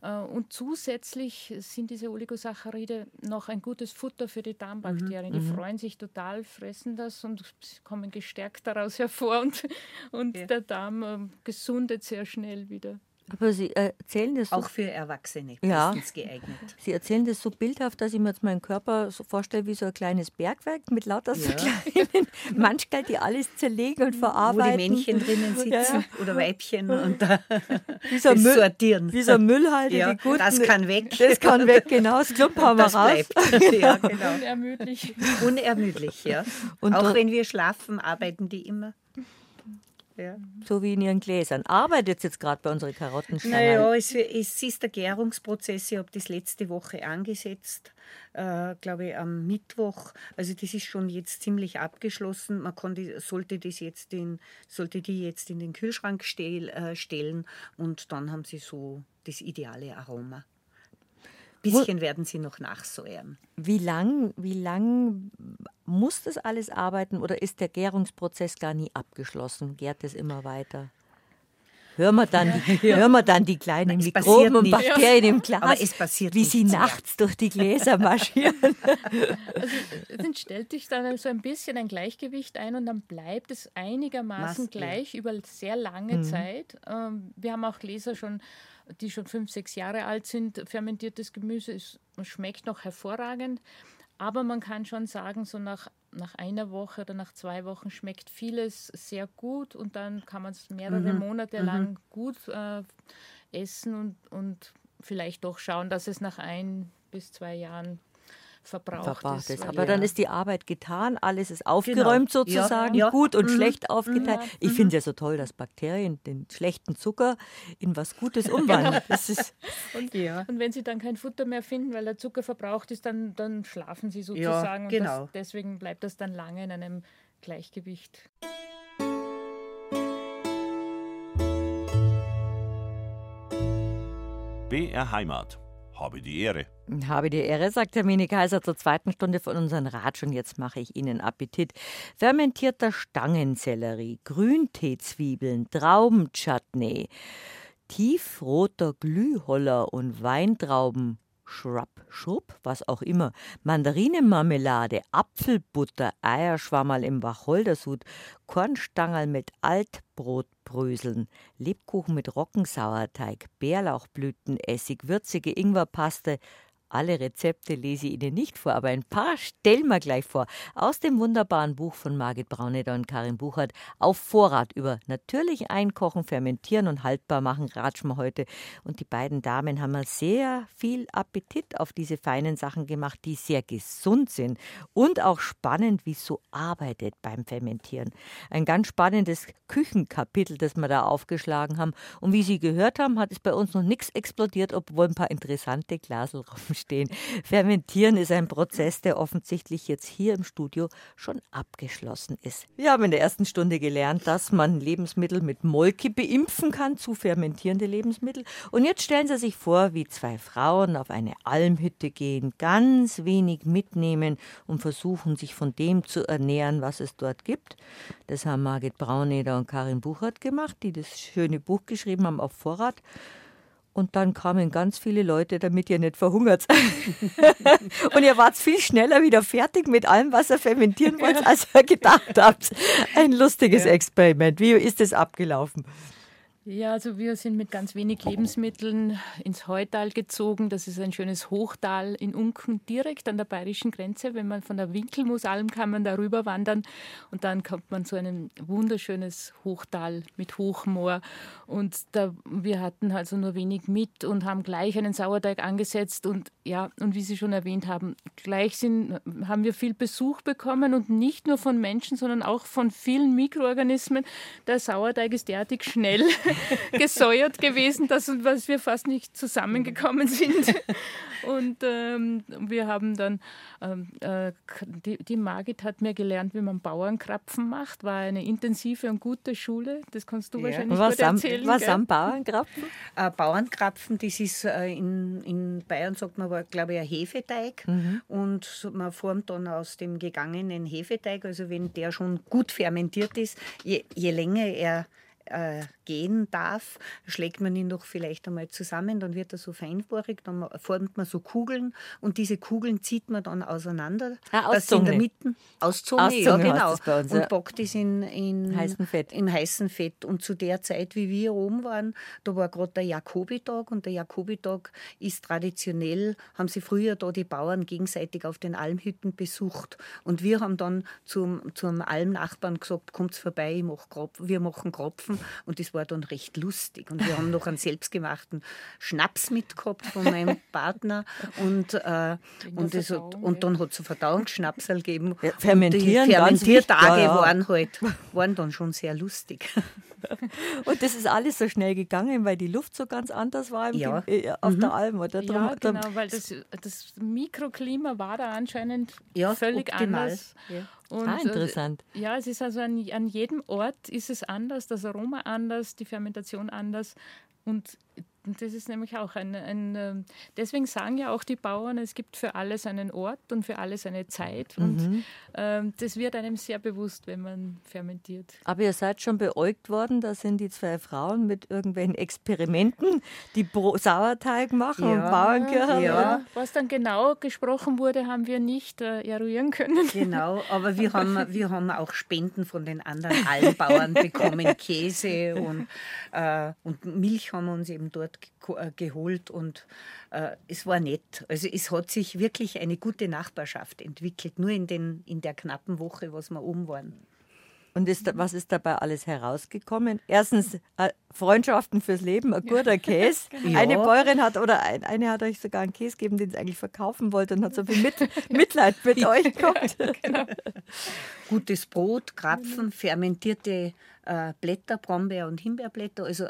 Äh, und zusätzlich sind diese Oligosaccharide noch ein gutes Futter für die Darmbakterien. Mhm. Die mhm. freuen sich total, fressen das und kommen gestärkt daraus hervor und, und ja. der Darm äh, gesundet sehr schnell wieder. Aber Sie erzählen das so, Auch für Erwachsene ja, geeignet. Sie erzählen das so bildhaft, dass ich mir jetzt meinen Körper so vorstelle wie so ein kleines Bergwerk mit lauter ja. so kleinen <laughs> Manchmal, die alles zerlegen und verarbeiten. Wo die Männchen drinnen sitzen ja. oder Weibchen und da <laughs> wie so Müll, sortieren. Wie so ein Müllhalter. Ja, die guten, das kann weg. Das kann weg, genau. Das Klump haben wir raus. Bleibt. <laughs> Ja, genau. Unermüdlich. Unermüdlich, ja. Und Auch wenn wir schlafen, arbeiten die immer. Ja. So wie in Ihren Gläsern. Arbeitet jetzt gerade bei unseren Karottenstangen? Naja, es, es ist der Gärungsprozess. Ich habe das letzte Woche angesetzt, äh, glaube ich, am Mittwoch. Also das ist schon jetzt ziemlich abgeschlossen. Man die, sollte, das jetzt in, sollte die jetzt in den Kühlschrank stell, äh, stellen und dann haben Sie so das ideale Aroma bisschen werden sie noch nachsäuern. Wie lang, wie lang muss das alles arbeiten oder ist der Gärungsprozess gar nie abgeschlossen? Gärt es immer weiter? Hören wir dann, die, <laughs> ja. hören wir dann die kleinen Mikroben und Bakterien im Glas, Aber es passiert wie sie nachts durch die Gläser <laughs> marschieren. Also, dann stellt sich dann so ein bisschen ein Gleichgewicht ein und dann bleibt es einigermaßen Maske. gleich über sehr lange mhm. Zeit. Ähm, wir haben auch Gläser schon die schon fünf, sechs Jahre alt sind, fermentiertes Gemüse ist, schmeckt noch hervorragend. Aber man kann schon sagen, so nach, nach einer Woche oder nach zwei Wochen schmeckt vieles sehr gut und dann kann man es mehrere mhm. Monate mhm. lang gut äh, essen und, und vielleicht doch schauen, dass es nach ein bis zwei Jahren verbraucht, verbraucht ist. Aber dann ist die Arbeit getan, alles ist aufgeräumt Genau. sozusagen, Ja, ja. gut und Mhm. schlecht aufgeteilt. Ja. Ich finde es ja so toll, dass Bakterien den schlechten Zucker in was Gutes <laughs> umwandeln. Das ist <laughs> Und, Ja. und wenn sie dann kein Futter mehr finden, weil der Zucker verbraucht ist, dann, dann schlafen sie sozusagen. Und genau. das, deswegen bleibt das dann lange in einem Gleichgewicht. BR Heimat. Habe die Ehre. Habe die Ehre, sagt Hermine Kaiser zur zweiten Stunde von unserem Ratsch und jetzt mache ich Ihnen Appetit. Fermentierter Stangensellerie, Grünteezwiebeln, Traubenchutney, tiefroter Glühholler und Weintrauben, Schrub, Schrub, was auch immer, Mandarinenmarmelade, Apfelbutter, Eierschwammerl im Wacholdersud, Kornstangerl mit Altbrotbröseln, Lebkuchen mit Roggensauerteig, Bärlauchblütenessig, würzige Ingwerpaste, alle Rezepte lese ich Ihnen nicht vor, aber ein paar stellen wir gleich vor. Aus dem wunderbaren Buch von Margit Brauneder und Karin Buchert auf Vorrat über natürlich einkochen, fermentieren und haltbar machen, ratschen wir heute. Und die beiden Damen haben mal sehr viel Appetit auf diese feinen Sachen gemacht, die sehr gesund sind und auch spannend, wie es so arbeitet beim Fermentieren. Ein ganz spannendes Küchenkapitel, das wir da aufgeschlagen haben. Und wie Sie gehört haben, hat es bei uns noch nichts explodiert, obwohl ein paar interessante Glasel <laughs> rumstehen. Fermentieren ist ein Prozess, der offensichtlich jetzt hier im Studio schon abgeschlossen ist. Wir haben in der ersten Stunde gelernt, dass man Lebensmittel mit Molke beimpfen kann, zu fermentierende Lebensmittel. Und jetzt stellen Sie sich vor, wie zwei Frauen auf eine Almhütte gehen, ganz wenig mitnehmen und versuchen, sich von dem zu ernähren, was es dort gibt. Das haben Margit Brauneder und Karin Buchert gemacht, die das schöne Buch geschrieben haben auf Vorrat. Und dann kamen ganz viele Leute, damit ihr nicht verhungert. <laughs> und ihr wart viel schneller wieder fertig mit allem, was ihr fermentieren wollt, als ihr gedacht habt. Ein lustiges Experiment. Wie ist es abgelaufen? Ja, also wir sind mit ganz wenig Lebensmitteln ins Heutal gezogen. Das ist ein schönes Hochtal in Unken, direkt an der bayerischen Grenze. Wenn man von der Winkelmusalm kann man da rüber wandern und dann kommt man zu einem wunderschönes Hochtal mit Hochmoor. Und da, wir hatten also nur wenig mit und haben gleich einen Sauerteig angesetzt. Und ja, und wie Sie schon erwähnt haben, gleich sind, haben wir viel Besuch bekommen und nicht nur von Menschen, sondern auch von vielen Mikroorganismen. Der Sauerteig ist derartig schnell <laughs> gesäuert gewesen, dass dass wir fast nicht zusammengekommen sind. Und ähm, wir haben dann, ähm, äh, die, die Margit hat mir gelernt, wie man Bauernkrapfen macht, war eine intensive und gute Schule. Das kannst du Ja. wahrscheinlich Was gut am, erzählen. was gell? am Bauernkrapfen? Äh, Bauernkrapfen, das ist äh, in, in Bayern, sagt man aber, glaube ich, ein Hefeteig. Und so- man formt dann aus dem gegangenen Hefeteig, also wenn der schon gut fermentiert ist, je, je länger er äh, gehen darf, schlägt man ihn doch vielleicht einmal zusammen, dann wird er so feinporig, dann formt man so Kugeln und diese Kugeln zieht man dann auseinander. Ah, sie in der. Mitte, Auszunge, Auszunge ja heißt genau. das bei uns, ja. und backt es in, in Heißen Fett. im heißen Fett. Und zu der Zeit, wie wir oben waren, da war gerade der Jakobitag und der Jakobitag ist traditionell, haben sie früher da die Bauern gegenseitig auf den Almhütten besucht. Und wir haben dann zum, zum Almnachbarn gesagt, kommt vorbei, ich mach Kropf, wir machen Kropfen. Und das war dann recht lustig. Und wir haben noch einen selbstgemachten Schnaps mitgehabt von meinem <laughs> Partner. Und, äh, und, das, und dann hat es einen Verdauungsschnapsal gegeben. Ja, Und fermentieren, die ganz wichtig, Fermentiertage ja, waren halt, <laughs> waren dann schon sehr lustig. <laughs> Und das ist alles so schnell gegangen, weil die Luft so ganz anders war im Ja. Ge- äh, auf der Alm. Oder? Drum- Ja, genau, weil das, das Mikroklima war da anscheinend Ja, völlig optimal. anders. Ja. Und, Ah, interessant. Äh, ja, es ist also an, an jedem Ort ist es anders, das Aroma anders, die Fermentation anders. Und das ist nämlich auch ein, ein ähm, deswegen sagen ja auch die Bauern, es gibt für alles einen Ort und für alles eine Zeit. Und Mhm. ähm, das wird einem sehr bewusst, wenn man fermentiert. Aber ihr seid schon beäugt worden, da sind die zwei Frauen mit irgendwelchen Experimenten, die Bro Sauerteig machen und Ja, Bauernkirchen. ja. Was dann genau gesprochen wurde, haben wir nicht äh, eruieren können. Genau, aber wir <laughs> haben, wir haben auch Spenden von den anderen Almbauern bekommen, <laughs> Käse und, äh, und Milch haben wir uns eben dort äh, geholt und äh, es war nett. Also es hat sich wirklich eine gute Nachbarschaft entwickelt, nur in, den, in der knappen Woche, was wir oben waren. Und ist, was ist dabei alles herausgekommen? Erstens äh, Freundschaften fürs Leben, ein guter Käse. <laughs> Genau. Eine Bäuerin hat oder ein, eine hat euch sogar einen Käse gegeben, den sie eigentlich verkaufen wollte und hat so viel mit, <laughs> Mitleid mit euch gehabt. Genau. Gutes Brot, Krapfen, fermentierte äh, Blätter, Brombeer- und Himbeerblätter, also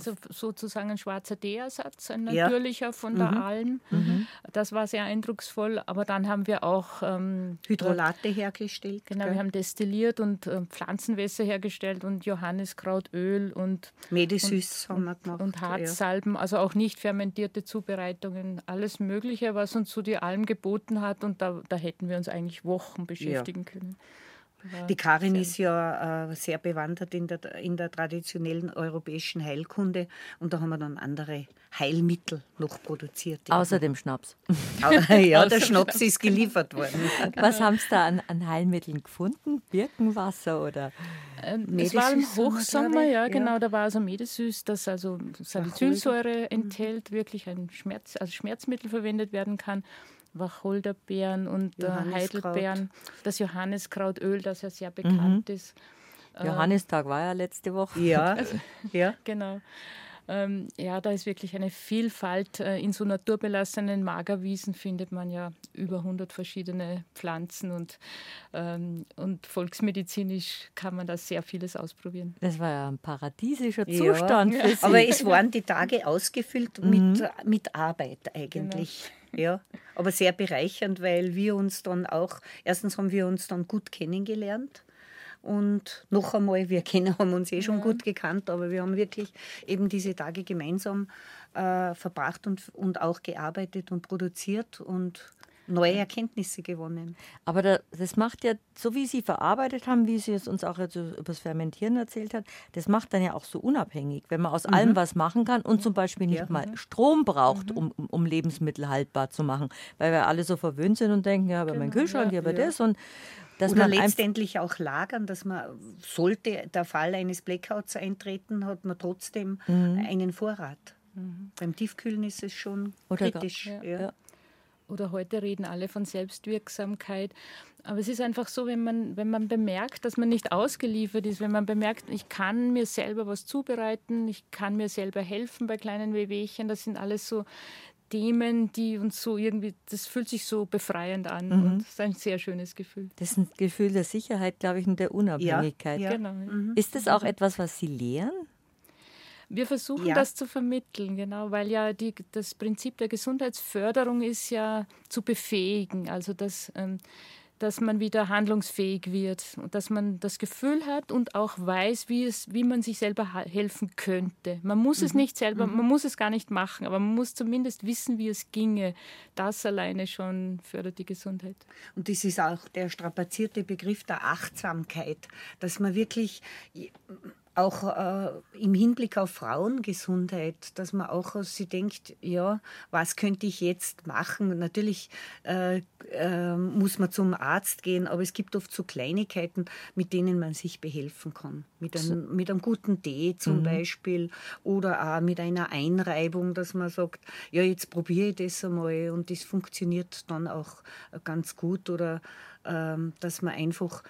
also sozusagen ein schwarzer Teersatz, ein natürlicher ja. von der mhm. Alm. Mhm. Das war sehr eindrucksvoll. Aber dann haben wir auch ähm, Hydrolate hergestellt. Genau, gell? wir haben destilliert und äh, Pflanzenwässer hergestellt und Johanniskrautöl und Medisüß haben wir gemacht. Und Harzsalben, ja. also auch nicht fermentierte Zubereitungen, alles Mögliche, was uns so die Alm geboten hat. Und da, da hätten wir uns eigentlich Wochen beschäftigen ja. können. Die Karin ist ja äh, sehr bewandert in der, in der traditionellen europäischen Heilkunde und da haben wir dann andere Heilmittel noch produziert. Außer dem Schnaps. <laughs> ja, der <laughs> Schnaps ist geliefert worden. <laughs> Was haben Sie da an, an, Heilmitteln gefunden? Birkenwasser oder? Ähm, es war im Hochsommer, ja, genau, da war also Medesüß, das also Salicylsäure mhm. enthält, wirklich ein Schmerz, also Schmerzmittel verwendet werden kann. Wacholderbeeren und äh, Heidelbeeren, das Johanniskrautöl, das ja sehr bekannt mhm. ist. Äh, Johannistag war ja letzte Woche. Ja, <laughs> ja. genau. Ähm, ja, da ist wirklich eine Vielfalt. Äh, in so naturbelassenen Magerwiesen findet man ja über 100 verschiedene Pflanzen und, ähm, und volksmedizinisch kann man da sehr vieles ausprobieren. Das war ja ein paradiesischer Zustand. Ja. <laughs> Aber es waren die Tage ausgefüllt mhm. mit, mit Arbeit eigentlich. Genau. Ja, aber sehr bereichernd, weil wir uns dann auch, erstens haben wir uns dann gut kennengelernt. Und noch einmal, wir <laughs> kennen, haben uns eh schon ja. gut gekannt, aber wir haben wirklich eben diese Tage gemeinsam äh, verbracht und, und auch gearbeitet und produziert und neue Erkenntnisse gewonnen. Aber da, das macht ja, so wie Sie verarbeitet haben, wie Sie es uns auch jetzt über das Fermentieren erzählt hat, das macht dann ja auch so unabhängig, wenn man aus mhm. allem was machen kann und zum Beispiel nicht ja. mal Strom braucht, mhm. um, um Lebensmittel haltbar zu machen. Weil wir alle so verwöhnt sind und denken, ja, aber genau. mein Kühlschrank, ja, aber ja. das und dass Oder letztendlich auch lagern, dass man, sollte der Fall eines Blackouts eintreten, hat man trotzdem mhm. einen Vorrat. Mhm. Beim Tiefkühlen ist es schon Oder kritisch. Ja, ja oder heute reden alle von Selbstwirksamkeit. Aber es ist einfach so, wenn man, wenn man bemerkt, dass man nicht ausgeliefert ist, wenn man bemerkt, ich kann mir selber was zubereiten, ich kann mir selber helfen bei kleinen Wehwehchen, das sind alles so Themen, die uns so irgendwie, das fühlt sich so befreiend an mhm. und das ist ein sehr schönes Gefühl. Das ist ein Gefühl der Sicherheit, glaube ich, und der Unabhängigkeit. Ja, ja. Genau. Mhm. Ist das auch etwas, was Sie lehren? Wir versuchen ja. das zu vermitteln, genau, weil ja die, das Prinzip der Gesundheitsförderung ist ja zu befähigen, also dass, ähm, dass man wieder handlungsfähig wird und dass man das Gefühl hat und auch weiß, wie, es, wie man sich selber helfen könnte. Man muss mhm. es nicht selber, mhm. man muss es gar nicht machen, aber man muss zumindest wissen, wie es ginge. Das alleine schon fördert die Gesundheit. Und das ist auch der strapazierte Begriff der Achtsamkeit, dass man wirklich auch äh, im Hinblick auf Frauengesundheit, dass man auch sie denkt, ja, was könnte ich jetzt machen? Natürlich äh, äh, muss man zum Arzt gehen, aber es gibt oft so Kleinigkeiten, mit denen man sich behelfen kann. Mit einem, mit einem guten Tee zum mhm. Beispiel oder auch mit einer Einreibung, dass man sagt, ja, jetzt probiere ich das einmal und das funktioniert dann auch ganz gut oder ähm, dass man einfach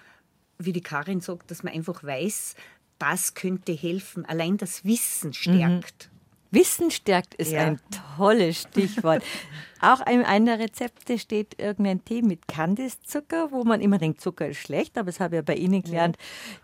wie die Karin sagt, dass man einfach weiß, das könnte helfen. Allein das Wissen stärkt. Mhm. Wissen stärkt ist ja. ein tolles Stichwort. <laughs> Auch in einem der Rezepte steht irgendein Tee mit Kandiszucker, wo man immer denkt, Zucker ist schlecht, aber das habe ich ja bei Ihnen gelernt,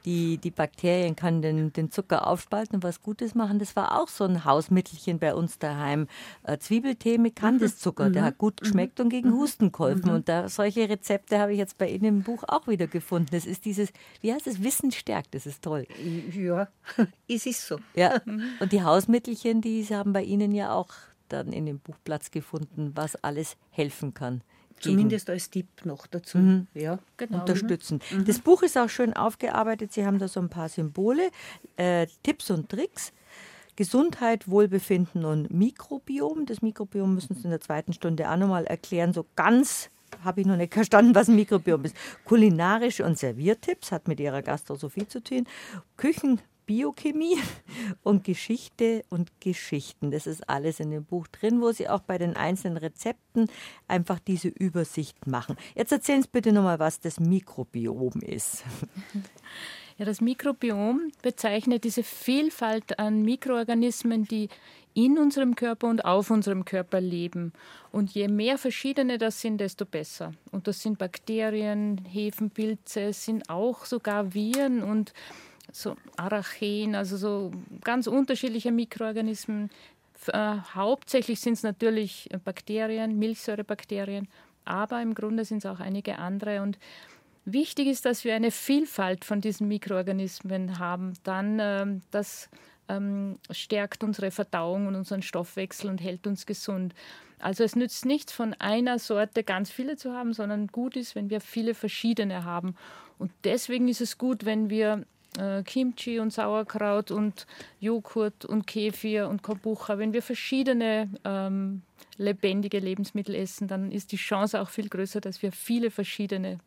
die, die Bakterien können den, den Zucker aufspalten und was Gutes machen. Das war auch so ein Hausmittelchen bei uns daheim. Äh, Zwiebeltee mit Kandiszucker, mhm. der hat gut mhm. geschmeckt mhm. und gegen mhm. Husten geholfen. Mhm. Und da, solche Rezepte habe ich jetzt bei Ihnen im Buch auch wieder gefunden. Das ist dieses, wie heißt es, Wissen stärkt, das ist toll. Ja, <laughs> es ist so. Ja, und die Hausmittelchen, die haben bei Ihnen ja auch dann in dem Buch Platz gefunden, was alles helfen kann. Zumindest als Tipp noch dazu. Mhm. Ja, genau. Unterstützen. Mhm. Das Buch ist auch schön aufgearbeitet. Sie haben da so ein paar Symbole, äh, Tipps und Tricks. Gesundheit, Wohlbefinden und Mikrobiom. Das Mikrobiom müssen Sie in der zweiten Stunde auch nochmal erklären. So ganz habe ich noch nicht verstanden, was ein Mikrobiom ist. Kulinarische und Serviertipps hat mit Ihrer Gastrosophie zu tun. Küchen, Biochemie <laughs> und Geschichte und Geschichten. Das ist alles in dem Buch drin, wo Sie auch bei den einzelnen Rezepten einfach diese Übersicht machen. Jetzt erzählen Sie bitte nochmal, was das Mikrobiom ist. Ja, das Mikrobiom bezeichnet diese Vielfalt an Mikroorganismen, die in unserem Körper und auf unserem Körper leben. Und je mehr verschiedene das sind, desto besser. Und das sind Bakterien, Hefenpilze, es sind auch sogar Viren und so Aracheen, also so ganz unterschiedliche Mikroorganismen. Äh, hauptsächlich sind es natürlich Bakterien, Milchsäurebakterien, aber im Grunde sind es auch einige andere. Und wichtig ist, dass wir eine Vielfalt von diesen Mikroorganismen haben. Dann ähm, das ähm, stärkt unsere Verdauung und unseren Stoffwechsel und hält uns gesund. Also es nützt nichts, von einer Sorte ganz viele zu haben, sondern gut ist, wenn wir viele verschiedene haben. Und deswegen ist es gut, wenn wir äh, Kimchi und Sauerkraut und Joghurt und Kefir und Kombucha, wenn wir verschiedene ähm, lebendige Lebensmittel essen, dann ist die Chance auch viel größer, dass wir viele verschiedene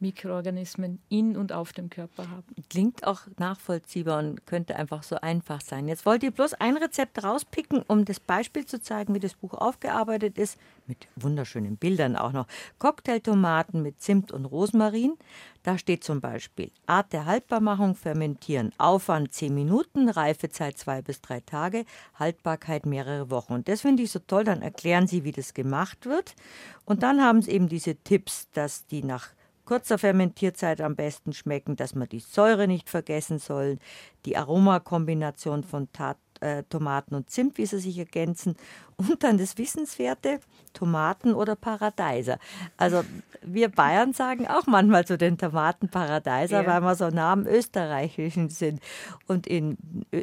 Mikroorganismen in und auf dem Körper haben. Klingt auch nachvollziehbar und könnte einfach so einfach sein. Jetzt wollt ihr bloß ein Rezept rauspicken, um das Beispiel zu zeigen, wie das Buch aufgearbeitet ist, mit wunderschönen Bildern auch noch. Cocktailtomaten mit Zimt und Rosmarin. Da steht zum Beispiel Art der Haltbarmachung, fermentieren, Aufwand 10 Minuten, Reifezeit 2 bis 3 Tage, Haltbarkeit mehrere Wochen. Und das finde ich so toll, dann erklären sie, wie das gemacht wird. Und dann haben sie eben diese Tipps, dass die nach kurzer Fermentierzeit am besten schmecken, dass man die Säure nicht vergessen soll, die Aromakombination von Tat, äh, Tomaten und Zimt, wie sie sich ergänzen und dann das Wissenswerte, Tomaten oder Paradeiser. Also wir Bayern sagen auch manchmal zu den Tomaten Paradeiser, ja. weil wir so nah am Österreichischen sind. Und in,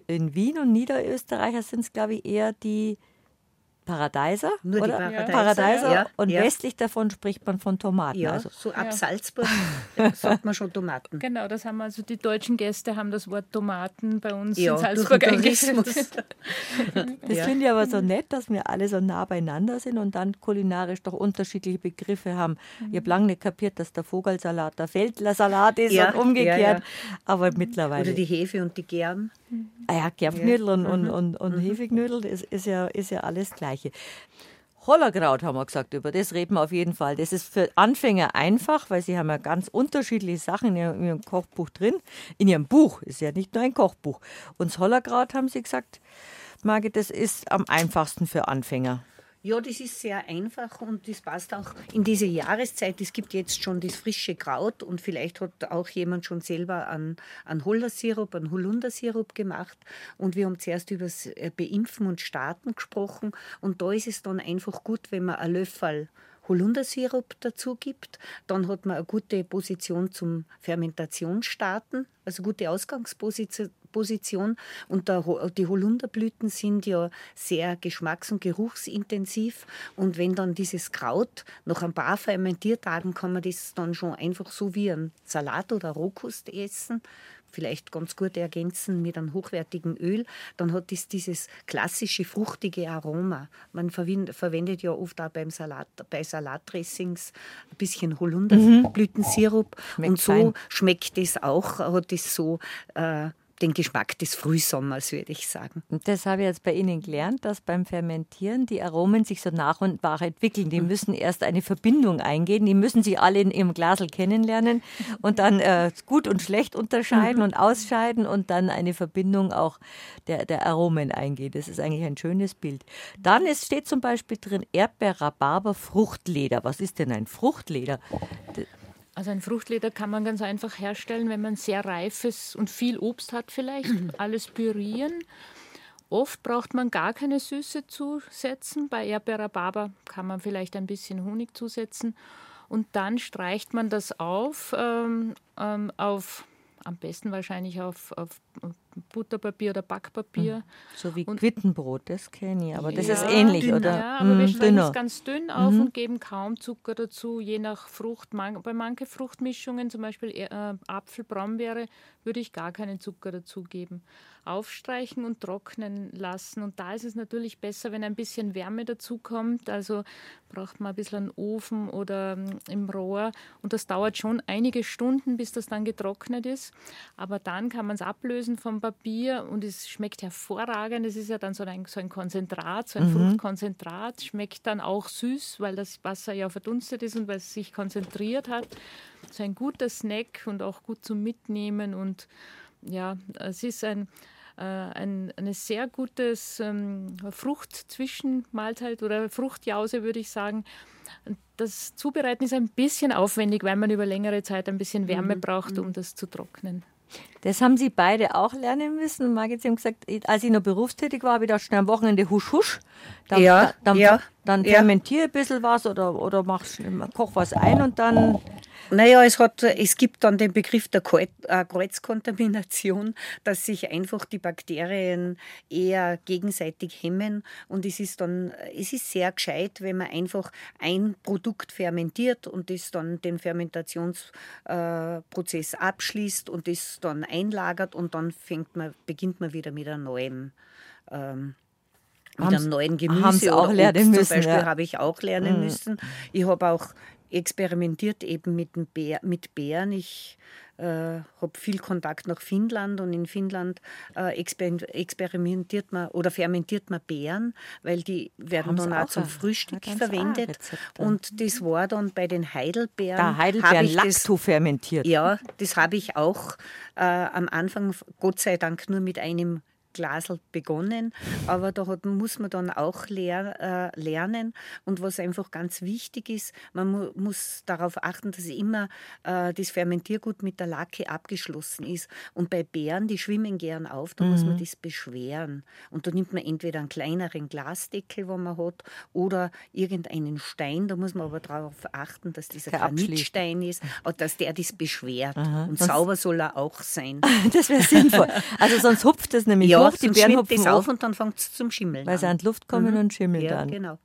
in Wien und Niederösterreicher sind es, glaube ich, eher die Paradeiser, Nur oder? die Paradeiser. Paradeiser ja, und ja. westlich davon spricht man von Tomaten. Ja, also. so ab <laughs> Ja. Salzburg sagt man schon Tomaten. Genau, das haben also die deutschen Gäste haben das Wort Tomaten bei uns Ja, in Salzburg. Tourismus. <laughs> Das Ja. finde ich aber so nett, dass wir alle so nah beieinander sind und dann kulinarisch doch unterschiedliche Begriffe haben. Ich habe lange nicht kapiert, dass der Vogelsalat der Feldlersalat ist Ja, und umgekehrt. ja, ja. Aber mittlerweile. Oder die Hefe und die Germ. Ah ja, Germknödel und, und, Mhm. und, und Hefeknödel, das ist ja, ist ja alles Gleiche. Hollerkraut haben wir gesagt, über das reden wir auf jeden Fall. Das ist für Anfänger einfach, weil sie haben ja ganz unterschiedliche Sachen in ihrem, in ihrem Kochbuch drin. In ihrem Buch, ist ja nicht nur ein Kochbuch. Und das Hollerkraut, haben sie gesagt, Margit, das ist am einfachsten für Anfänger. Ja, das ist sehr einfach und das passt auch in diese Jahreszeit. Es gibt jetzt schon das frische Kraut und vielleicht hat auch jemand schon selber einen, einen Hollersirup, einen Holundersirup gemacht. Und wir haben zuerst über das äh, Beimpfen und Starten gesprochen. Und da ist es dann einfach gut, wenn man einen Löffel Holundersirup dazu gibt. Dann hat man eine gute Position zum Fermentationsstarten, also gute Ausgangsposition. Position. Und der, die Holunderblüten sind ja sehr geschmacks- und geruchsintensiv. Und wenn dann dieses Kraut nach ein paar Fermentiertagen kann man das dann schon einfach so wie ein Salat oder Rohkost essen. Vielleicht ganz gut ergänzen mit einem hochwertigen Öl, dann hat es dieses klassische fruchtige Aroma. Man verwend- verwendet ja oft auch beim Salat, bei Salatdressings ein bisschen Holunderblütensirup. Schmeckt Und so fein. schmeckt es auch, hat es so äh, den Geschmack des Frühsommers, würde ich sagen. Und das habe ich jetzt bei Ihnen gelernt, dass beim Fermentieren die Aromen sich so nach und nach entwickeln. Die müssen erst eine Verbindung eingehen, die müssen sich alle in ihrem Glasel kennenlernen und dann äh, gut und schlecht unterscheiden und ausscheiden und dann eine Verbindung auch der, der Aromen eingehen. Das ist eigentlich ein schönes Bild. Dann ist, steht zum Beispiel drin Erdbeer, Rhabarber, Fruchtleder. Was ist denn ein Fruchtleder? Also ein Fruchtleder kann man ganz einfach herstellen, wenn man sehr reifes und viel Obst hat vielleicht. <clears throat> Alles pürieren. Oft braucht man gar keine Süße zusetzen. Bei Erdbeer-Rhabarber kann man vielleicht ein bisschen Honig zusetzen. Und dann streicht man das auf, ähm, ähm, auf am besten wahrscheinlich auf, auf Butterpapier oder Backpapier. So wie Und- Quittenbrot, das kenne ich, aber das Ja, ist ähnlich, dünner. oder? Ja, aber wir Mm, schneiden dünner. es ganz dünn auf und geben kaum Zucker dazu, je nach Frucht. Man, bei manchen Fruchtmischungen, zum Beispiel äh, Apfel, Brombeere, würde ich gar keinen Zucker dazu geben. Aufstreichen und trocknen lassen. Und da ist es natürlich besser, wenn ein bisschen Wärme dazu kommt. Also braucht man ein bisschen einen Ofen oder ähm, im Rohr. Und das dauert schon einige Stunden, bis das dann getrocknet ist. Aber dann kann man es ablösen Ablösen vom Papier und es schmeckt hervorragend. Es ist ja dann so ein, so ein Konzentrat, so ein mhm. Fruchtkonzentrat. Schmeckt dann auch süß, weil das Wasser ja verdunstet ist und weil es sich konzentriert hat. So ein guter Snack und auch gut zum Mitnehmen. Und ja, es ist ein, äh, ein, eine sehr gutes ähm, Fruchtzwischenmahlzeit oder Fruchtjause, würde ich sagen. Das Zubereiten ist ein bisschen aufwendig, weil man über längere Zeit ein bisschen Wärme mhm. braucht, um mhm. das zu trocknen. Das haben Sie beide auch lernen müssen. Und Margit, Sie haben gesagt, als ich noch berufstätig war, habe ich da schnell am Wochenende husch husch. Dann, ja, dann, ja, dann fermentiere ja. ein bisschen was oder, oder mach, koch was ein und dann naja, es, hat, es gibt dann den Begriff der äh, Kreuzkontamination, dass sich einfach die Bakterien eher gegenseitig hemmen. Und es ist dann, es ist sehr gescheit, wenn man einfach ein Produkt fermentiert und das dann den Fermentationsprozess abschließt und das dann einlagert und dann fängt man, beginnt man wieder mit einem neuen. Ähm, mit einem neuen Gemüse haben Sie auch lernen müssen, zum Beispiel ja. habe ich auch lernen mhm. müssen. Ich habe auch experimentiert eben mit, dem Bär, mit Bären. Ich äh, habe viel Kontakt nach Finnland und in Finnland äh, exper experimentiert man oder fermentiert man Beeren, weil die werden dann auch zum Frühstück verwendet. Und das war dann bei den Heidelbeeren. Da Heidelbeeren Lacto fermentiert. Ja, das habe ich auch äh, am Anfang Gott sei Dank nur mit einem Glasl begonnen, aber da hat, muss man dann auch lehr, äh, lernen. Und was einfach ganz wichtig ist, man mu muss darauf achten, dass immer äh, das Fermentiergut mit der Lacke abgeschlossen ist. Und bei Bären, die schwimmen gern auf, da mhm. muss man mhm. das beschweren. Und da nimmt man entweder einen kleineren Glasdeckel, wo man hat, oder irgendeinen Stein. Da muss man aber darauf achten, dass dieser Granitstein ist, dass der das beschwert. Aha. Und sauber soll er auch sein. <laughs> das wäre sinnvoll. Also sonst hupft es nämlich ja, hoch, die Beeren hupfen das auf und dann fängt es zum Schimmeln Weil sie an die Luft kommen mhm. und schimmeln ja, dann. genau.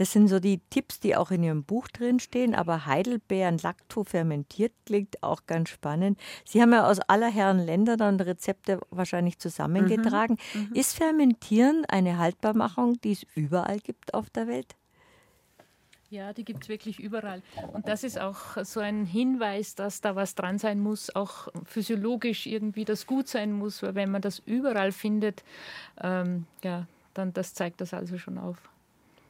Das sind so die Tipps, die auch in Ihrem Buch drinstehen. Aber Heidelbeeren laktofermentiert klingt auch ganz spannend. Sie haben ja aus aller Herren Länder dann Rezepte wahrscheinlich zusammengetragen. Mhm. Mhm. Ist Fermentieren eine Haltbarmachung, die es überall gibt auf der Welt? Ja, die gibt es wirklich überall. Und das ist auch so ein Hinweis, dass da was dran sein muss, auch physiologisch irgendwie das gut sein muss, weil wenn man das überall findet, ähm, ja, dann das zeigt das also schon auf.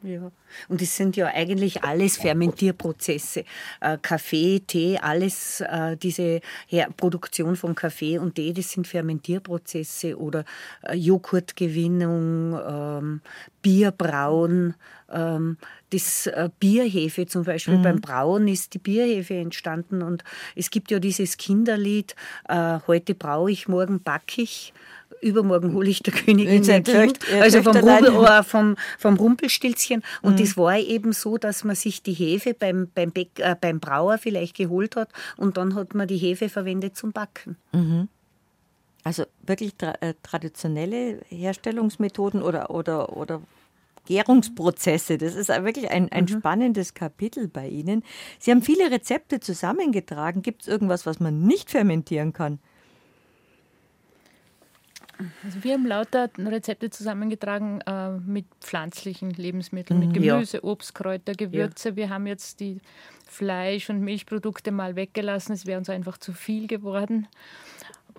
Ja, und es sind ja eigentlich alles Fermentierprozesse. Äh, Kaffee, Tee, alles, äh, diese Her Produktion von Kaffee und Tee, das sind Fermentierprozesse oder äh, Joghurtgewinnung, ähm, Bierbrauen. Ähm, das äh, Bierhefe zum Beispiel, mhm. beim Brauen ist die Bierhefe entstanden und es gibt ja dieses Kinderlied, äh, heute braue ich, morgen backe ich übermorgen hole ich der Königin ein Kind, also vom, Rumpel, vom, vom Rumpelstilzchen. Und mhm. das war eben so, dass man sich die Hefe beim, beim, Bäck, äh, beim Brauer vielleicht geholt hat und dann hat man die Hefe verwendet zum Backen. Mhm. Also wirklich tra äh, traditionelle Herstellungsmethoden oder, oder, oder Gärungsprozesse. Das ist wirklich ein, ein mhm. spannendes Kapitel bei Ihnen. Sie haben viele Rezepte zusammengetragen. Gibt es irgendwas, was man nicht fermentieren kann? Also wir haben lauter Rezepte zusammengetragen äh, mit pflanzlichen Lebensmitteln, mit mhm. Gemüse, ja. Obst, Kräuter, Gewürze. Ja. Wir haben jetzt die Fleisch- und Milchprodukte mal weggelassen. Es wäre uns einfach zu viel geworden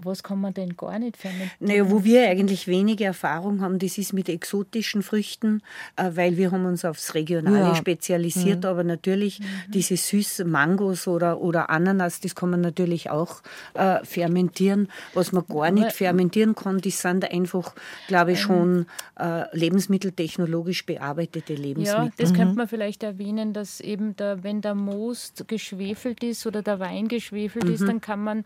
was kann man denn gar nicht fermentieren? Naja, wo wir eigentlich wenige Erfahrung haben, das ist mit exotischen Früchten, äh, weil wir haben uns aufs Regionale ja. spezialisiert, mhm. aber natürlich mhm. diese süßen Mangos oder, oder Ananas, das kann man natürlich auch äh, fermentieren. Was man gar nicht fermentieren kann, das sind einfach, glaube ich, ähm. schon äh, lebensmitteltechnologisch bearbeitete Lebensmittel. Ja, das mhm. könnte man vielleicht erwähnen, dass eben der, wenn der Most geschwefelt ist oder der Wein geschwefelt ist, mhm. dann kann man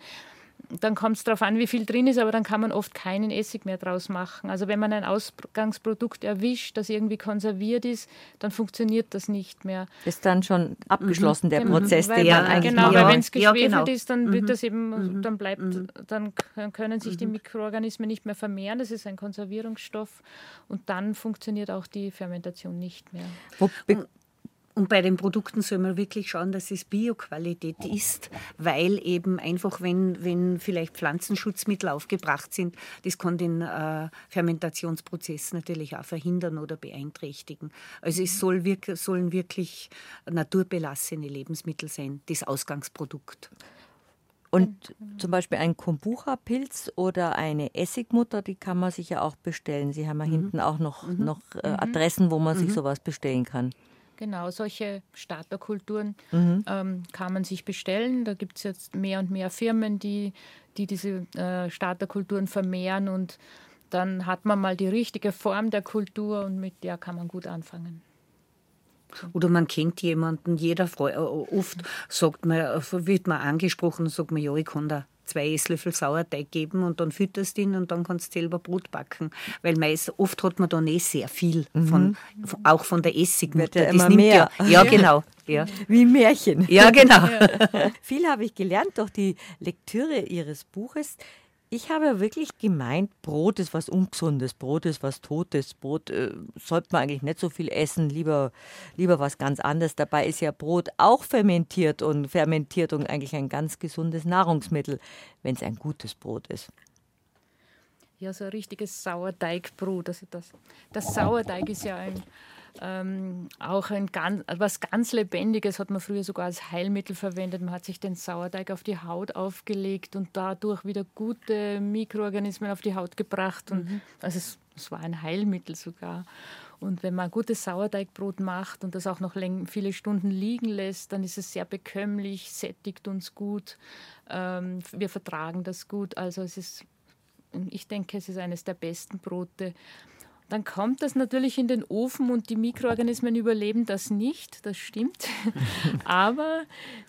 dann kommt es darauf an, wie viel drin ist, aber dann kann man oft keinen Essig mehr draus machen. Also wenn man ein Ausgangsprodukt erwischt, das irgendwie konserviert ist, dann funktioniert das nicht mehr. Ist dann schon abgeschlossen, mhm. der genau. Prozess, den man eigentlich Genau, weil wenn es geschwefelt ja, genau. ist, dann wird mhm. das eben, mhm. dann bleibt, mhm. dann können sich die mhm. Mikroorganismen nicht mehr vermehren. Das ist ein Konservierungsstoff und dann funktioniert auch die Fermentation nicht mehr. Wo, und bei den Produkten soll man wirklich schauen, dass es Bioqualität ist, weil eben einfach, wenn, wenn vielleicht Pflanzenschutzmittel aufgebracht sind, das kann den äh, Fermentationsprozess natürlich auch verhindern oder beeinträchtigen. Also es soll wirk sollen wirklich naturbelassene Lebensmittel sein, das Ausgangsprodukt. Und zum Beispiel ein Kombucha-Pilz oder eine Essigmutter, die kann man sich ja auch bestellen. Sie haben ja mhm. hinten auch noch, mhm. noch äh, mhm. Adressen, wo man sich mhm. sowas bestellen kann. Genau, solche Starterkulturen mhm. ähm, kann man sich bestellen. Da gibt es jetzt mehr und mehr Firmen, die, die diese äh, Starterkulturen vermehren und dann hat man mal die richtige Form der Kultur und mit der kann man gut anfangen. Oder man kennt jemanden, jeder äh, oft sagt man, wird man angesprochen und sagt man, ja, ich kann da zwei Esslöffel Sauerteig geben und dann fütterst du ihn und dann kannst du selber Brot backen. Weil meist, oft hat man da nicht sehr viel, von, mhm. auch von der Essigmutter. Ja immer mehr. Ja, ja, <laughs> genau. Ja. Wie Märchen. Ja, genau. <laughs> Viel habe ich gelernt durch die Lektüre Ihres Buches. Ich habe wirklich gemeint, Brot ist was Ungesundes, Brot ist was Totes, Brot äh, sollte man eigentlich nicht so viel essen, lieber, lieber was ganz anderes. Dabei ist ja Brot auch fermentiert und Fermentierung eigentlich ein ganz gesundes Nahrungsmittel, wenn es ein gutes Brot ist. Ja, so ein richtiges Sauerteigbrot. Also das, das Sauerteig ist ja ein ähm, auch ein ganz, was ganz Lebendiges hat man früher sogar als Heilmittel verwendet. Man hat sich den Sauerteig auf die Haut aufgelegt und dadurch wieder gute Mikroorganismen auf die Haut gebracht. Und mhm. also es, es, war ein Heilmittel sogar. Und wenn man gutes Sauerteigbrot macht und das auch noch viele Stunden liegen lässt, dann ist es sehr bekömmlich, sättigt uns gut. Ähm, wir vertragen das gut. Also es ist, ich denke, es ist eines der besten Brote. Dann kommt das natürlich in den Ofen und die Mikroorganismen überleben das nicht, das stimmt. <laughs> Aber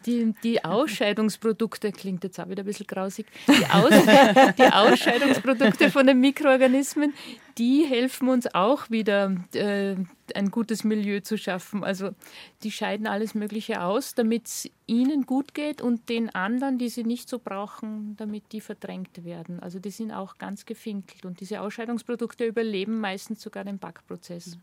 die, die Ausscheidungsprodukte, klingt jetzt auch wieder ein bisschen grausig, die, Aus, <laughs> die Ausscheidungsprodukte von den Mikroorganismen, die helfen uns auch wieder, äh, ein gutes Milieu zu schaffen. Also die scheiden alles Mögliche aus, damit es ihnen gut geht und den anderen, die sie nicht so brauchen, damit die verdrängt werden. Also die sind auch ganz gefinkelt und diese Ausscheidungsprodukte überleben meistens sogar den Backprozess.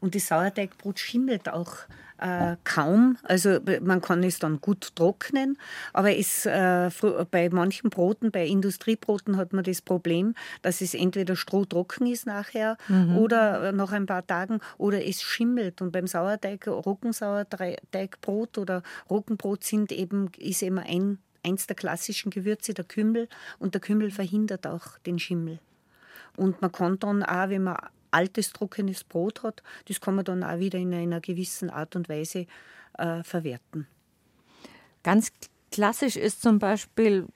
Und das Sauerteigbrot schimmelt auch äh, kaum. Also man kann es dann gut trocknen, aber es, äh, bei manchen Broten, bei Industriebroten hat man das Problem, dass es entweder strohtrocken ist nachher mhm. oder nach ein paar Tagen oder es schimmelt. Und beim Sauerteig, Roggensauerteigbrot oder Roggenbrot sind eben, ist immer ein, eins der klassischen Gewürze der Kümmel und der Kümmel verhindert auch den Schimmel. Und man kann dann auch, wenn man altes, trockenes Brot hat, das kann man dann auch wieder in einer gewissen Art und Weise äh, verwerten. Ganz klassisch ist zum Beispiel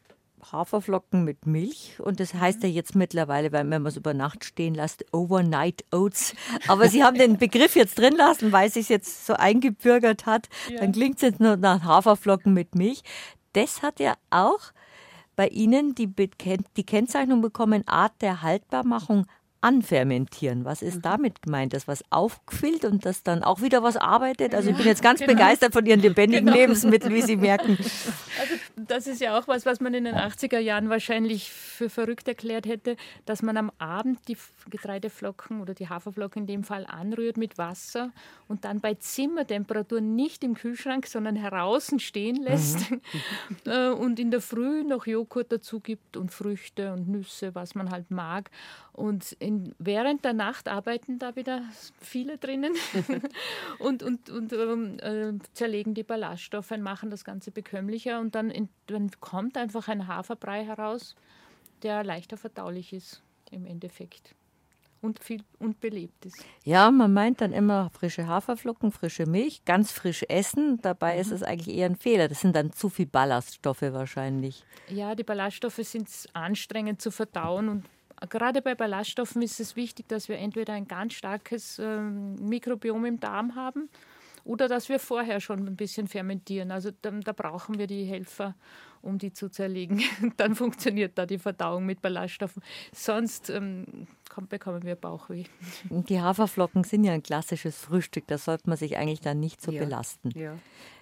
Haferflocken mit Milch und das heißt ja jetzt mittlerweile, wenn man es über Nacht stehen lässt, Overnight Oats. Aber Sie haben den Begriff jetzt drin lassen, weil es sich jetzt so eingebürgert hat. Ja. Dann klingt es jetzt nur nach Haferflocken mit Milch. Das hat ja auch bei Ihnen die, die Kennzeichnung bekommen, Art der Haltbarmachung anfermentieren. Was ist mhm. damit gemeint? Das was aufquillt und das dann auch wieder was arbeitet? Also ich bin jetzt ganz genau. begeistert von Ihren lebendigen genau. Lebensmitteln, wie Sie <laughs> merken. Also das ist ja auch was, was man in den 80er Jahren wahrscheinlich für verrückt erklärt hätte, dass man am Abend die Getreideflocken oder die Haferflocken in dem Fall anrührt mit Wasser und dann bei Zimmertemperatur nicht im Kühlschrank, sondern draußen stehen lässt mhm. <laughs> Äh, und in der Früh noch Joghurt dazu gibt und Früchte und Nüsse, was man halt mag. Und in, während der Nacht arbeiten da wieder viele drinnen <laughs> und, und, und äh, zerlegen die Ballaststoffe und machen das Ganze bekömmlicher. Und dann, in, dann kommt einfach ein Haferbrei heraus, der leichter verdaulich ist im Endeffekt und viel und belebt ist. Ja, man meint dann immer frische Haferflocken, frische Milch, ganz frisch essen. Dabei mhm. ist es eigentlich eher ein Fehler. Das sind dann zu viel Ballaststoffe wahrscheinlich. Ja, die Ballaststoffe sind anstrengend zu verdauen und gerade bei Ballaststoffen ist es wichtig, dass wir entweder ein ganz starkes ähm, Mikrobiom im Darm haben oder dass wir vorher schon ein bisschen fermentieren. Also da, da brauchen wir die Helfer, um die zu zerlegen. <laughs> Dann funktioniert da die Verdauung mit Ballaststoffen. Sonst ähm, bekommen wir Bauchweh. Die Haferflocken sind ja ein klassisches Frühstück. Da sollte man sich eigentlich dann nicht so ja. belasten. Ja.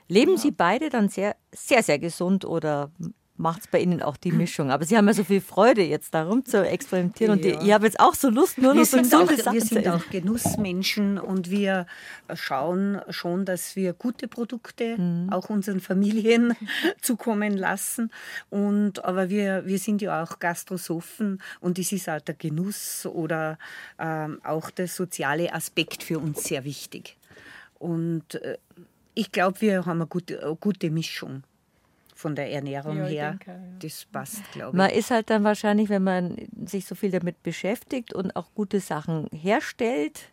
Leben ja. Sie beide dann sehr, sehr, sehr gesund oder macht es bei Ihnen auch die Mischung. Aber Sie haben ja so viel Freude, jetzt darum zu experimentieren. Ja. Und ihr, ihr habt jetzt auch so Lust, nur noch so gesunde Sachen Wir sind auch Genussmenschen und wir schauen schon, dass wir gute Produkte mhm. auch unseren Familien <laughs> zukommen lassen. Und, aber wir, wir sind ja auch Gastrosophen und es ist auch der Genuss oder ähm, auch der soziale Aspekt für uns sehr wichtig. Und äh, ich glaube, wir haben eine gute, eine gute Mischung. Von der Ernährung Ja, her. denke ja. Das passt, glaube ich. Man ist halt dann wahrscheinlich, wenn man sich so viel damit beschäftigt und auch gute Sachen herstellt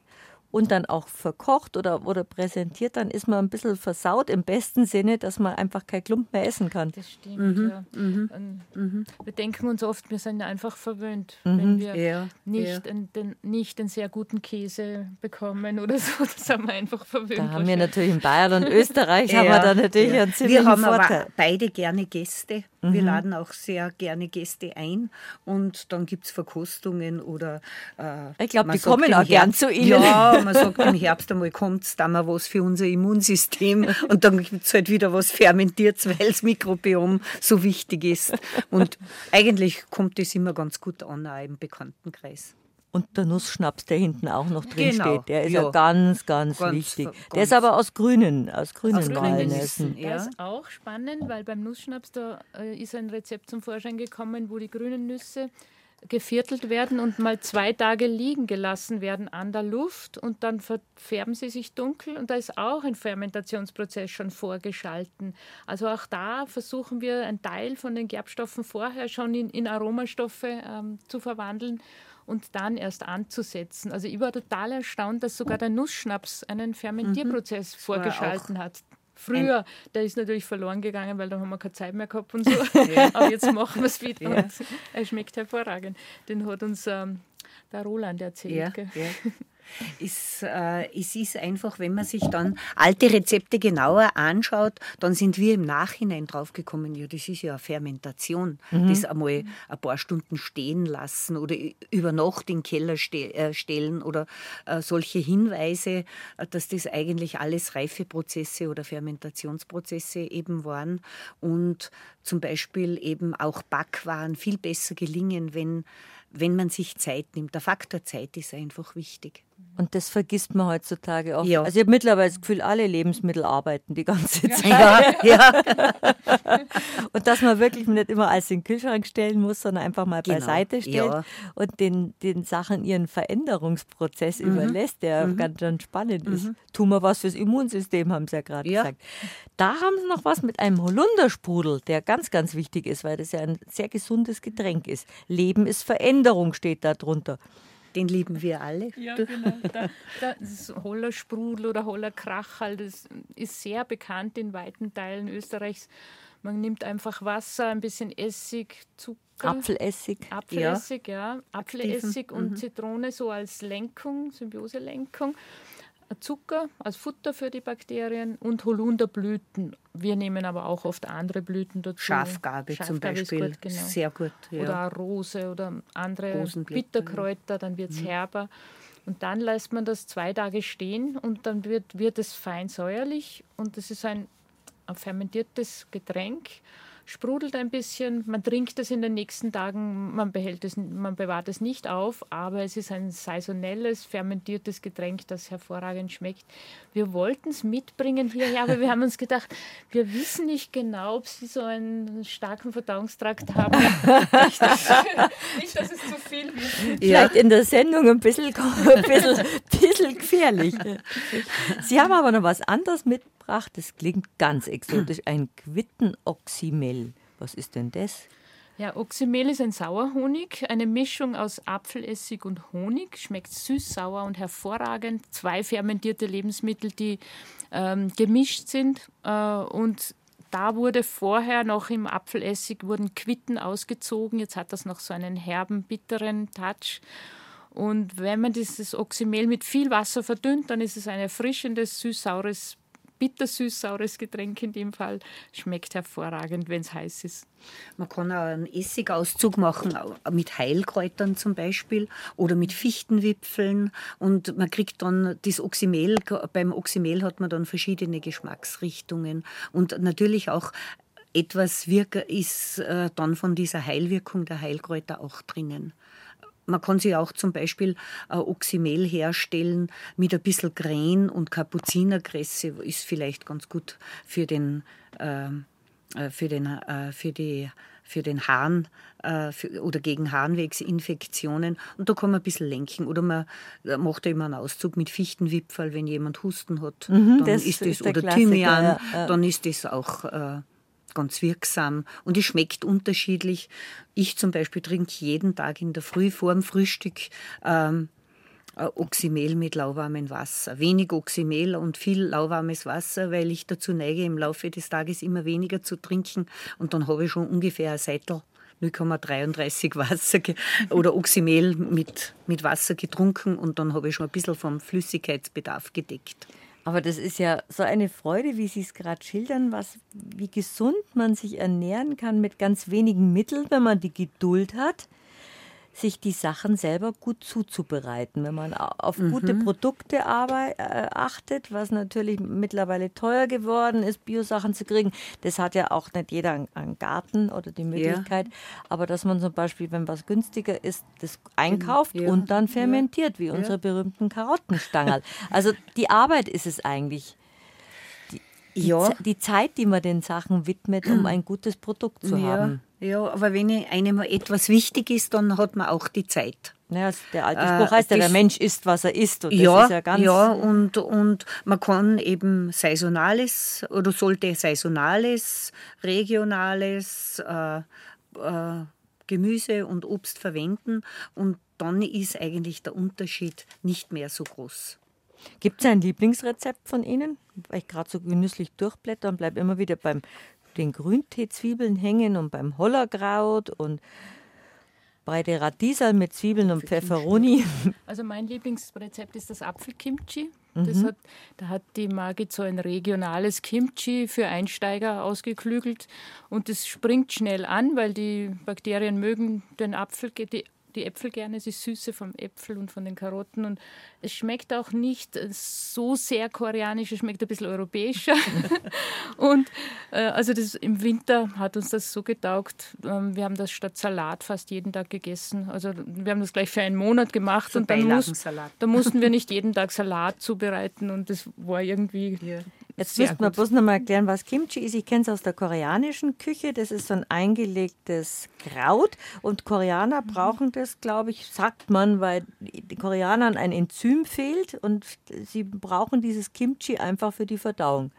und dann auch verkocht oder, oder präsentiert, dann ist man ein bisschen versaut im besten Sinne, dass man einfach kein Klump mehr essen kann. Das stimmt, ja. Und Wir denken uns oft, wir sind einfach verwöhnt, wenn wir Ja, nicht, einen, den, nicht einen sehr guten Käse bekommen oder so. <laughs> Das haben wir einfach verwöhnt. Da haben wir natürlich in Bayern und <laughs> Österreich haben wir Ja, da natürlich ja. einen ziemlichen Wir haben Vorteil. aber beide gerne Gäste. Wir laden auch sehr gerne Gäste ein und dann gibt es Verkostungen oder. Äh, Ich glaub, man die kommen auch gern Herbst- zu Ihnen. Ja, man sagt im Herbst einmal kommt da mal was für unser Immunsystem und dann gibt es halt wieder was Fermentiertes, weil das Mikrobiom so wichtig ist. Und eigentlich kommt das immer ganz gut an, auch im Bekanntenkreis. Und der Nussschnaps, der hinten auch noch drin Genau, steht, der ist ja, ja. ganz, ganz, Ganz, wichtig. ganz- der ist aber aus grünen, aus grünen Aus grünen Walnüssen. Nüssen. Der Ja. ist auch spannend, weil beim Nussschnaps da äh, ist ein Rezept zum Vorschein gekommen, wo die grünen Nüsse geviertelt werden und mal zwei Tage liegen gelassen werden an der Luft und dann verfärben sie sich dunkel und da ist auch ein Fermentationsprozess schon vorgeschalten. Also auch da versuchen wir einen Teil von den Gerbstoffen vorher schon in, in Aromastoffe ähm, zu verwandeln und dann erst anzusetzen. Also ich war total erstaunt, dass sogar der Nussschnaps einen Fermentierprozess war vorgeschalten hat. Früher, der ist natürlich verloren gegangen, weil da haben wir keine Zeit mehr gehabt und so. <laughs> Aber jetzt machen wir es wieder Ja. er schmeckt hervorragend. Den hat uns ähm, der Roland erzählt. Ja, ja. Es, äh, es ist einfach, wenn man sich dann alte Rezepte genauer anschaut, dann sind wir im Nachhinein draufgekommen, ja, das ist ja eine Fermentation. Das einmal ein paar Stunden stehen lassen oder über Nacht in den Keller ste äh, stellen oder äh, solche Hinweise, äh, dass das eigentlich alles Reifeprozesse oder Fermentationsprozesse eben waren und zum Beispiel eben auch Backwaren viel besser gelingen, wenn wenn man sich Zeit nimmt. Der Faktor Zeit ist einfach wichtig. Und das vergisst man heutzutage auch. Ja. Also ich habe mittlerweile das Gefühl, alle Lebensmittel arbeiten die ganze Zeit. Ja, <laughs> ja. Und dass man wirklich nicht immer alles in den Kühlschrank stellen muss, sondern einfach mal Genau, beiseite stellt und den, den Sachen ihren Veränderungsprozess Mhm. überlässt, der ganz, ganz spannend ist. Tun wir was fürs Immunsystem, haben sie ja gerade gesagt. Da haben sie noch was mit einem Holundersprudel, der ganz, ganz wichtig ist, weil das ja ein sehr gesundes Getränk ist. Leben ist Veränderung, steht da drunter. Den lieben wir alle. Ja, genau. <laughs> Da, da, das Holler Sprudel oder Holler Krachal, das ist sehr bekannt in weiten Teilen Österreichs. Man nimmt einfach Wasser, ein bisschen Essig, Zucker. Apfelessig. Apfelessig, ja. Apfelessig und Zitrone so als Lenkung, Symbioselenkung. Zucker als Futter für die Bakterien und Holunderblüten. Wir nehmen aber auch oft andere Blüten dazu. Schafgarbe, zum Schafgarbe Beispiel. Gut, genau. Sehr gut. Ja. Oder Rose oder andere Bitterkräuter, dann wird es herber. Und dann lässt man das zwei Tage stehen und dann wird, wird es fein säuerlich und das ist ein, ein fermentiertes Getränk. Sprudelt ein bisschen, man trinkt es in den nächsten Tagen, man, behält es, man bewahrt es nicht auf, aber es ist ein saisonelles, fermentiertes Getränk, das hervorragend schmeckt. Wir wollten es mitbringen hierher, aber wir haben uns gedacht, wir wissen nicht genau, ob Sie so einen starken Verdauungstrakt haben. nicht, dass, <laughs> nicht, dass es zu viel wird. Vielleicht in der Sendung ein bisschen, ein bisschen, bisschen gefährlich. Sie haben aber noch was anderes mitgebracht. Das klingt ganz exotisch. <clears throat> Ein Quittenoxymel. Was ist denn das? Ja, Oxymel ist ein Sauerhonig, eine Mischung aus Apfelessig und Honig. Schmeckt süß, sauer und hervorragend. Zwei fermentierte Lebensmittel, die ähm, gemischt sind. Äh, und da wurde vorher noch im Apfelessig wurden Quitten ausgezogen. Jetzt hat das noch so einen herben, bitteren Touch. Und wenn man dieses Oxymel mit viel Wasser verdünnt, dann ist es ein erfrischendes, süß-saures, bitter-süß-saures Getränk in dem Fall. Schmeckt hervorragend, wenn es heiß ist. Man kann auch einen Essigauszug machen, mit Heilkräutern zum Beispiel oder mit Fichtenwipfeln. Und man kriegt dann das Oxymel, beim Oxymel hat man dann verschiedene Geschmacksrichtungen. Und natürlich auch etwas Wirker ist äh, dann von dieser Heilwirkung der Heilkräuter auch drinnen. Man kann sich auch zum Beispiel äh, Oxymel herstellen mit ein bisschen Krähen und Kapuzinerkresse, ist vielleicht ganz gut für den, ähm, äh, für den, äh, für die, für den Harn äh, für, oder gegen Harnwegsinfektionen. Und da kann man ein bisschen lenken. Oder man macht da immer einen Auszug mit Fichtenwipfel, wenn jemand Husten hat. dann das ist das, ist der oder Klassiker, Thymian, ja, ja. dann ist das auch äh, ganz wirksam und es schmeckt unterschiedlich. Ich zum Beispiel trinke jeden Tag in der Früh vor dem Frühstück ähm, Oxymel mit lauwarmem Wasser. Wenig Oxymel und viel lauwarmes Wasser, weil ich dazu neige, im Laufe des Tages immer weniger zu trinken und dann habe ich schon ungefähr ein Seitel 0,33 Wasser oder Oxymel mit, mit Wasser getrunken und dann habe ich schon ein bisschen vom Flüssigkeitsbedarf gedeckt. Aber das ist ja so eine Freude, wie Sie es gerade schildern, was, wie gesund man sich ernähren kann mit ganz wenigen Mitteln, wenn man die Geduld hat sich die Sachen selber gut zuzubereiten. Wenn man auf mhm. gute Produkte arbeit, äh, achtet, was natürlich mittlerweile teuer geworden ist, Biosachen zu kriegen, das hat ja auch nicht jeder einen Garten oder die Möglichkeit. Ja. Aber dass man zum Beispiel, wenn was günstiger ist, das einkauft ja. und dann fermentiert, wie unsere berühmten Karottenstangerl. Also die Arbeit ist es eigentlich. Die, ja. die Zeit, die man den Sachen widmet, um ein gutes Produkt zu haben. Ja, aber wenn einem etwas wichtig ist, dann hat man auch die Zeit. Ja, der alte Spruch äh, heißt ja, der Mensch isst, was er isst. Und ja, ja, ja und, und man kann eben saisonales oder sollte saisonales, regionales äh, äh, Gemüse und Obst verwenden und dann ist eigentlich der Unterschied nicht mehr so groß. Gibt es ein Lieblingsrezept von Ihnen? Weil ich gerade so genüsslich durchblätter und bleibe immer wieder beim den Grünteezwiebeln hängen und beim Hollerkraut und bei der Radieserl mit Zwiebeln und Pfefferoni. <laughs> Also mein Lieblingsrezept ist das Apfelkimchi. Mhm. Hat, da hat die Margit so ein regionales Kimchi für Einsteiger ausgeklügelt und das springt schnell an, weil die Bakterien mögen den Apfel, die die Äpfel gerne, die Süße vom Äpfel und von den Karotten. Und es schmeckt auch nicht so sehr koreanisch, es schmeckt ein bisschen europäischer. <laughs> und äh, also das, im Winter hat uns das so getaugt. Ähm, wir haben das statt Salat fast jeden Tag gegessen. Also wir haben das gleich für einen Monat gemacht. So und dann, muss, dann mussten wir <laughs> nicht jeden Tag Salat zubereiten. Und das war irgendwie ja. Jetzt müssen wir bloß noch mal erklären, was Kimchi ist. Ich kenne es aus der koreanischen Küche. Das ist so ein eingelegtes Kraut. Und Koreaner brauchen das, glaube ich, sagt man, weil den Koreanern ein Enzym fehlt. Und sie brauchen dieses Kimchi einfach für die Verdauung.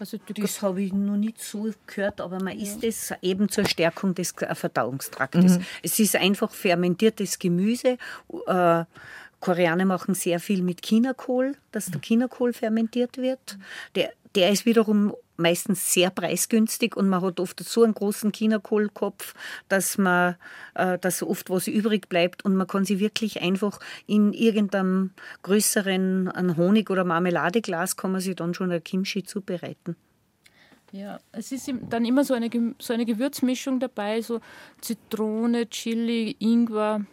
Also das habe ich noch nicht so gehört, aber man isst es eben zur Stärkung des Verdauungstraktes. Mhm. Es ist einfach fermentiertes Gemüse. Äh, Koreaner machen sehr viel mit Chinakohl, dass der Chinakohl fermentiert wird. Der, der ist wiederum meistens sehr preisgünstig und man hat oft so einen großen Chinakohlkopf, dass man, äh, dass oft was übrig bleibt und man kann sie wirklich einfach in irgendeinem größeren ein Honig- oder Marmeladeglas kann man sich dann schon ein Kimchi zubereiten. Ja, es ist dann immer so eine, so eine Gewürzmischung dabei, so Zitrone, Chili, Ingwer,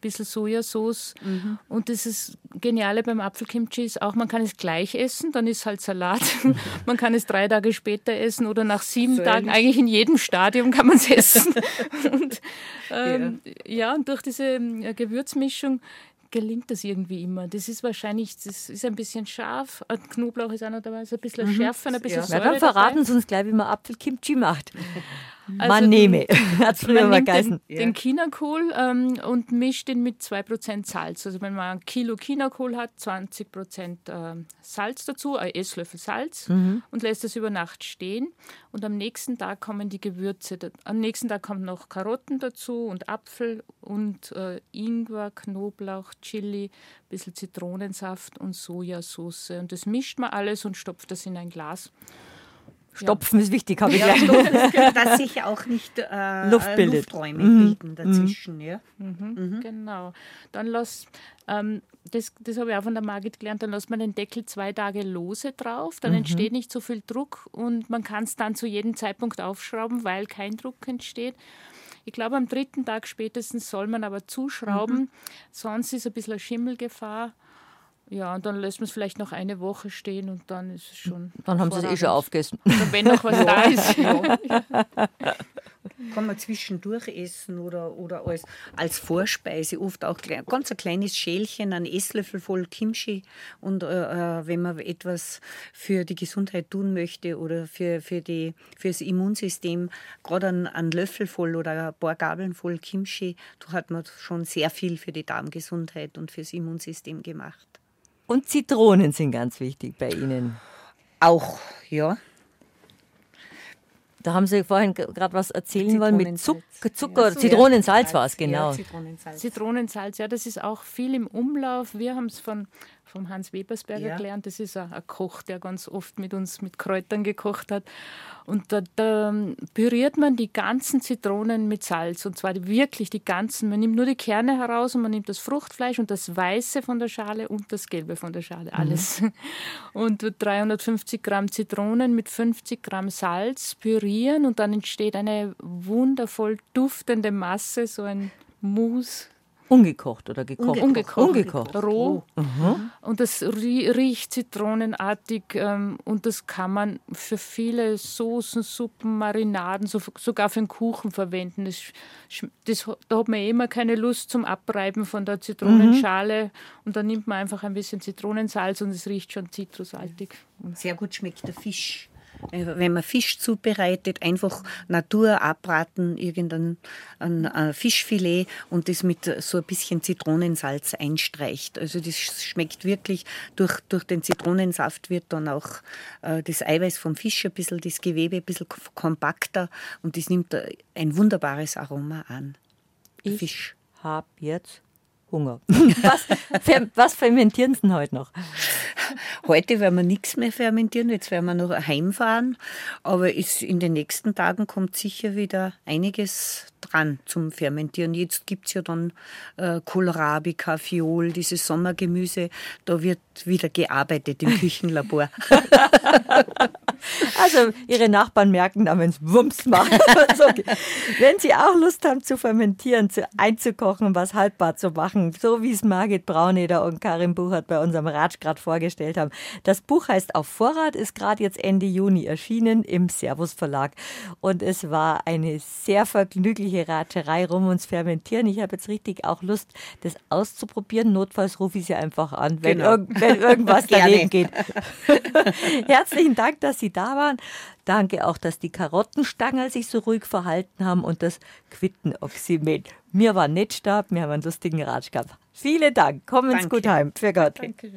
bisschen Sojasauce. Mhm. Und das ist Geniale beim Apfelkimchi ist auch, man kann es gleich essen, dann ist halt Salat. <laughs> man kann es drei Tage später essen oder nach sieben so Tagen, eigentlich in jedem Stadium kann man es <laughs> essen. und, ähm, ja. ja, und durch diese äh, Gewürzmischung gelingt das irgendwie immer. Das ist wahrscheinlich, das ist ein bisschen scharf. Knoblauch ist auch noch dabei, ist ein bisschen mhm. schärfer, ein bisschen ja. Säure ja, dann verraten Sie uns gleich, wie man Apfelkimchi macht. <laughs> Also <laughs> man nehme, hat es früher mal geheißen. Den, den Chinakohl ähm, und mischt ihn mit 2% Salz. Also wenn man ein Kilo Chinakohl hat, 20% äh, Salz dazu, ein Esslöffel Salz mhm. und lässt es über Nacht stehen. Und am nächsten Tag kommen die Gewürze. Am nächsten Tag kommen noch Karotten dazu und Apfel und äh, Ingwer, Knoblauch, Chili, ein bisschen Zitronensaft und Sojasauce. Und das mischt man alles und stopft das in ein Glas. Stopfen ja. ist wichtig, habe ich ja, gelernt. dass sich auch nicht äh, Luft. Lufträume mhm. bilden dazwischen. Mhm. Ja. Mhm. mhm. Genau. Dann lass, ähm, das, das habe ich auch von der Margit gelernt, dann lässt man den Deckel zwei Tage lose drauf, dann mhm. entsteht nicht so viel Druck und man kann es dann zu jedem Zeitpunkt aufschrauben, weil kein Druck entsteht. Ich glaube, am dritten Tag spätestens soll man aber zuschrauben, mhm. sonst ist ein bisschen eine Schimmelgefahr. Ja, und dann lässt man es vielleicht noch eine Woche stehen und dann ist es schon. Dann haben sie es eh schon aufgegessen. Oder wenn noch was <laughs> da ist. Kann man zwischendurch essen oder, oder als, als Vorspeise, oft auch klein, ganz ein kleines Schälchen, ein Esslöffel voll Kimchi. Und äh, äh, wenn man etwas für die Gesundheit tun möchte oder für, für, die, für das Immunsystem, gerade ein, ein Löffel voll oder ein paar Gabeln voll Kimchi, da hat man schon sehr viel für die Darmgesundheit und fürs Immunsystem gemacht. Und Zitronen sind ganz wichtig bei Ihnen. Auch, ja. Da haben Sie vorhin gerade was erzählen wollen mit Zucker, Zucker ja, so, Zitronensalz ja. war es, genau. Ja, Zitronensalz. Zitronensalz, ja, das ist auch viel im Umlauf. Wir haben es von vom Hans Webersberger ja. gelernt. Das ist ein, Koch, der ganz oft mit uns mit Kräutern gekocht hat. Und da, da püriert man die ganzen Zitronen mit Salz. Und zwar wirklich die ganzen. Man nimmt nur die Kerne heraus und man nimmt das Fruchtfleisch und das Weiße von der Schale und das Gelbe von der Schale. Alles. Mhm. <laughs> Und 350 Gramm Zitronen mit 50 Gramm Salz pürieren und dann entsteht eine wundervoll duftende Masse, so ein Mousse. Ungekocht oder gekocht? Ungekocht. Ungekocht. Roh. Oh. Mhm. Und das riecht zitronenartig ähm, und das kann man für viele Soßen, Suppen, Marinaden, so, sogar für einen Kuchen verwenden. Das, das, da hat man eh immer keine Lust zum Abreiben von der Zitronenschale mhm. und dann nimmt man einfach ein bisschen Zitronensalz und es riecht schon zitrusartig. Sehr gut schmeckt der Fisch. Äh, wenn man Fisch zubereitet, einfach Natur abraten, irgendein ein, ein Fischfilet und das mit so ein bisschen Zitronensalz einstreicht. Also das schmeckt wirklich, durch, durch den Zitronensaft wird dann auch äh, das Eiweiß vom Fisch ein bisschen, das Gewebe ein bisschen kompakter und das nimmt ein wunderbares Aroma an. Ich Fisch. habe jetzt Hunger. <laughs> Was, was fermentieren Sie denn heute noch? Heute werden wir nichts mehr fermentieren, jetzt werden wir noch heimfahren. Aber ist, in den nächsten Tagen kommt sicher wieder einiges dran zum Fermentieren. Jetzt gibt es ja dann äh, Kohlrabi, Kaffeeol, dieses Sommergemüse. Da wird wieder gearbeitet im <laughs> Küchenlabor. <laughs> also Ihre Nachbarn merken dann, wenn es Wumms macht. <laughs> okay. Wenn Sie auch Lust haben zu fermentieren, zu einzukochen, was haltbar zu machen, so wie es Margit Brauneder und Karin Buchert bei unserem Ratsch gerade vorgestellt haben. Das Buch heißt Auf Vorrat, ist gerade jetzt Ende Juni erschienen im Servus Verlag. Und es war eine sehr vergnügliche Ratscherei rum ums Fermentieren. Ich habe jetzt richtig auch Lust, das auszuprobieren. Notfalls rufe ich sie einfach an, wenn, genau. irg wenn irgendwas <laughs> daneben geht. <laughs> Herzlichen Dank, dass Sie da waren. Danke auch, dass die Karottenstangen sich so ruhig verhalten haben und das Quittenoxymet. Mir war nicht stark, wir haben einen lustigen Ratsch gehabt. Vielen Dank. Kommen Sie gut heim. Für Gott. Danke.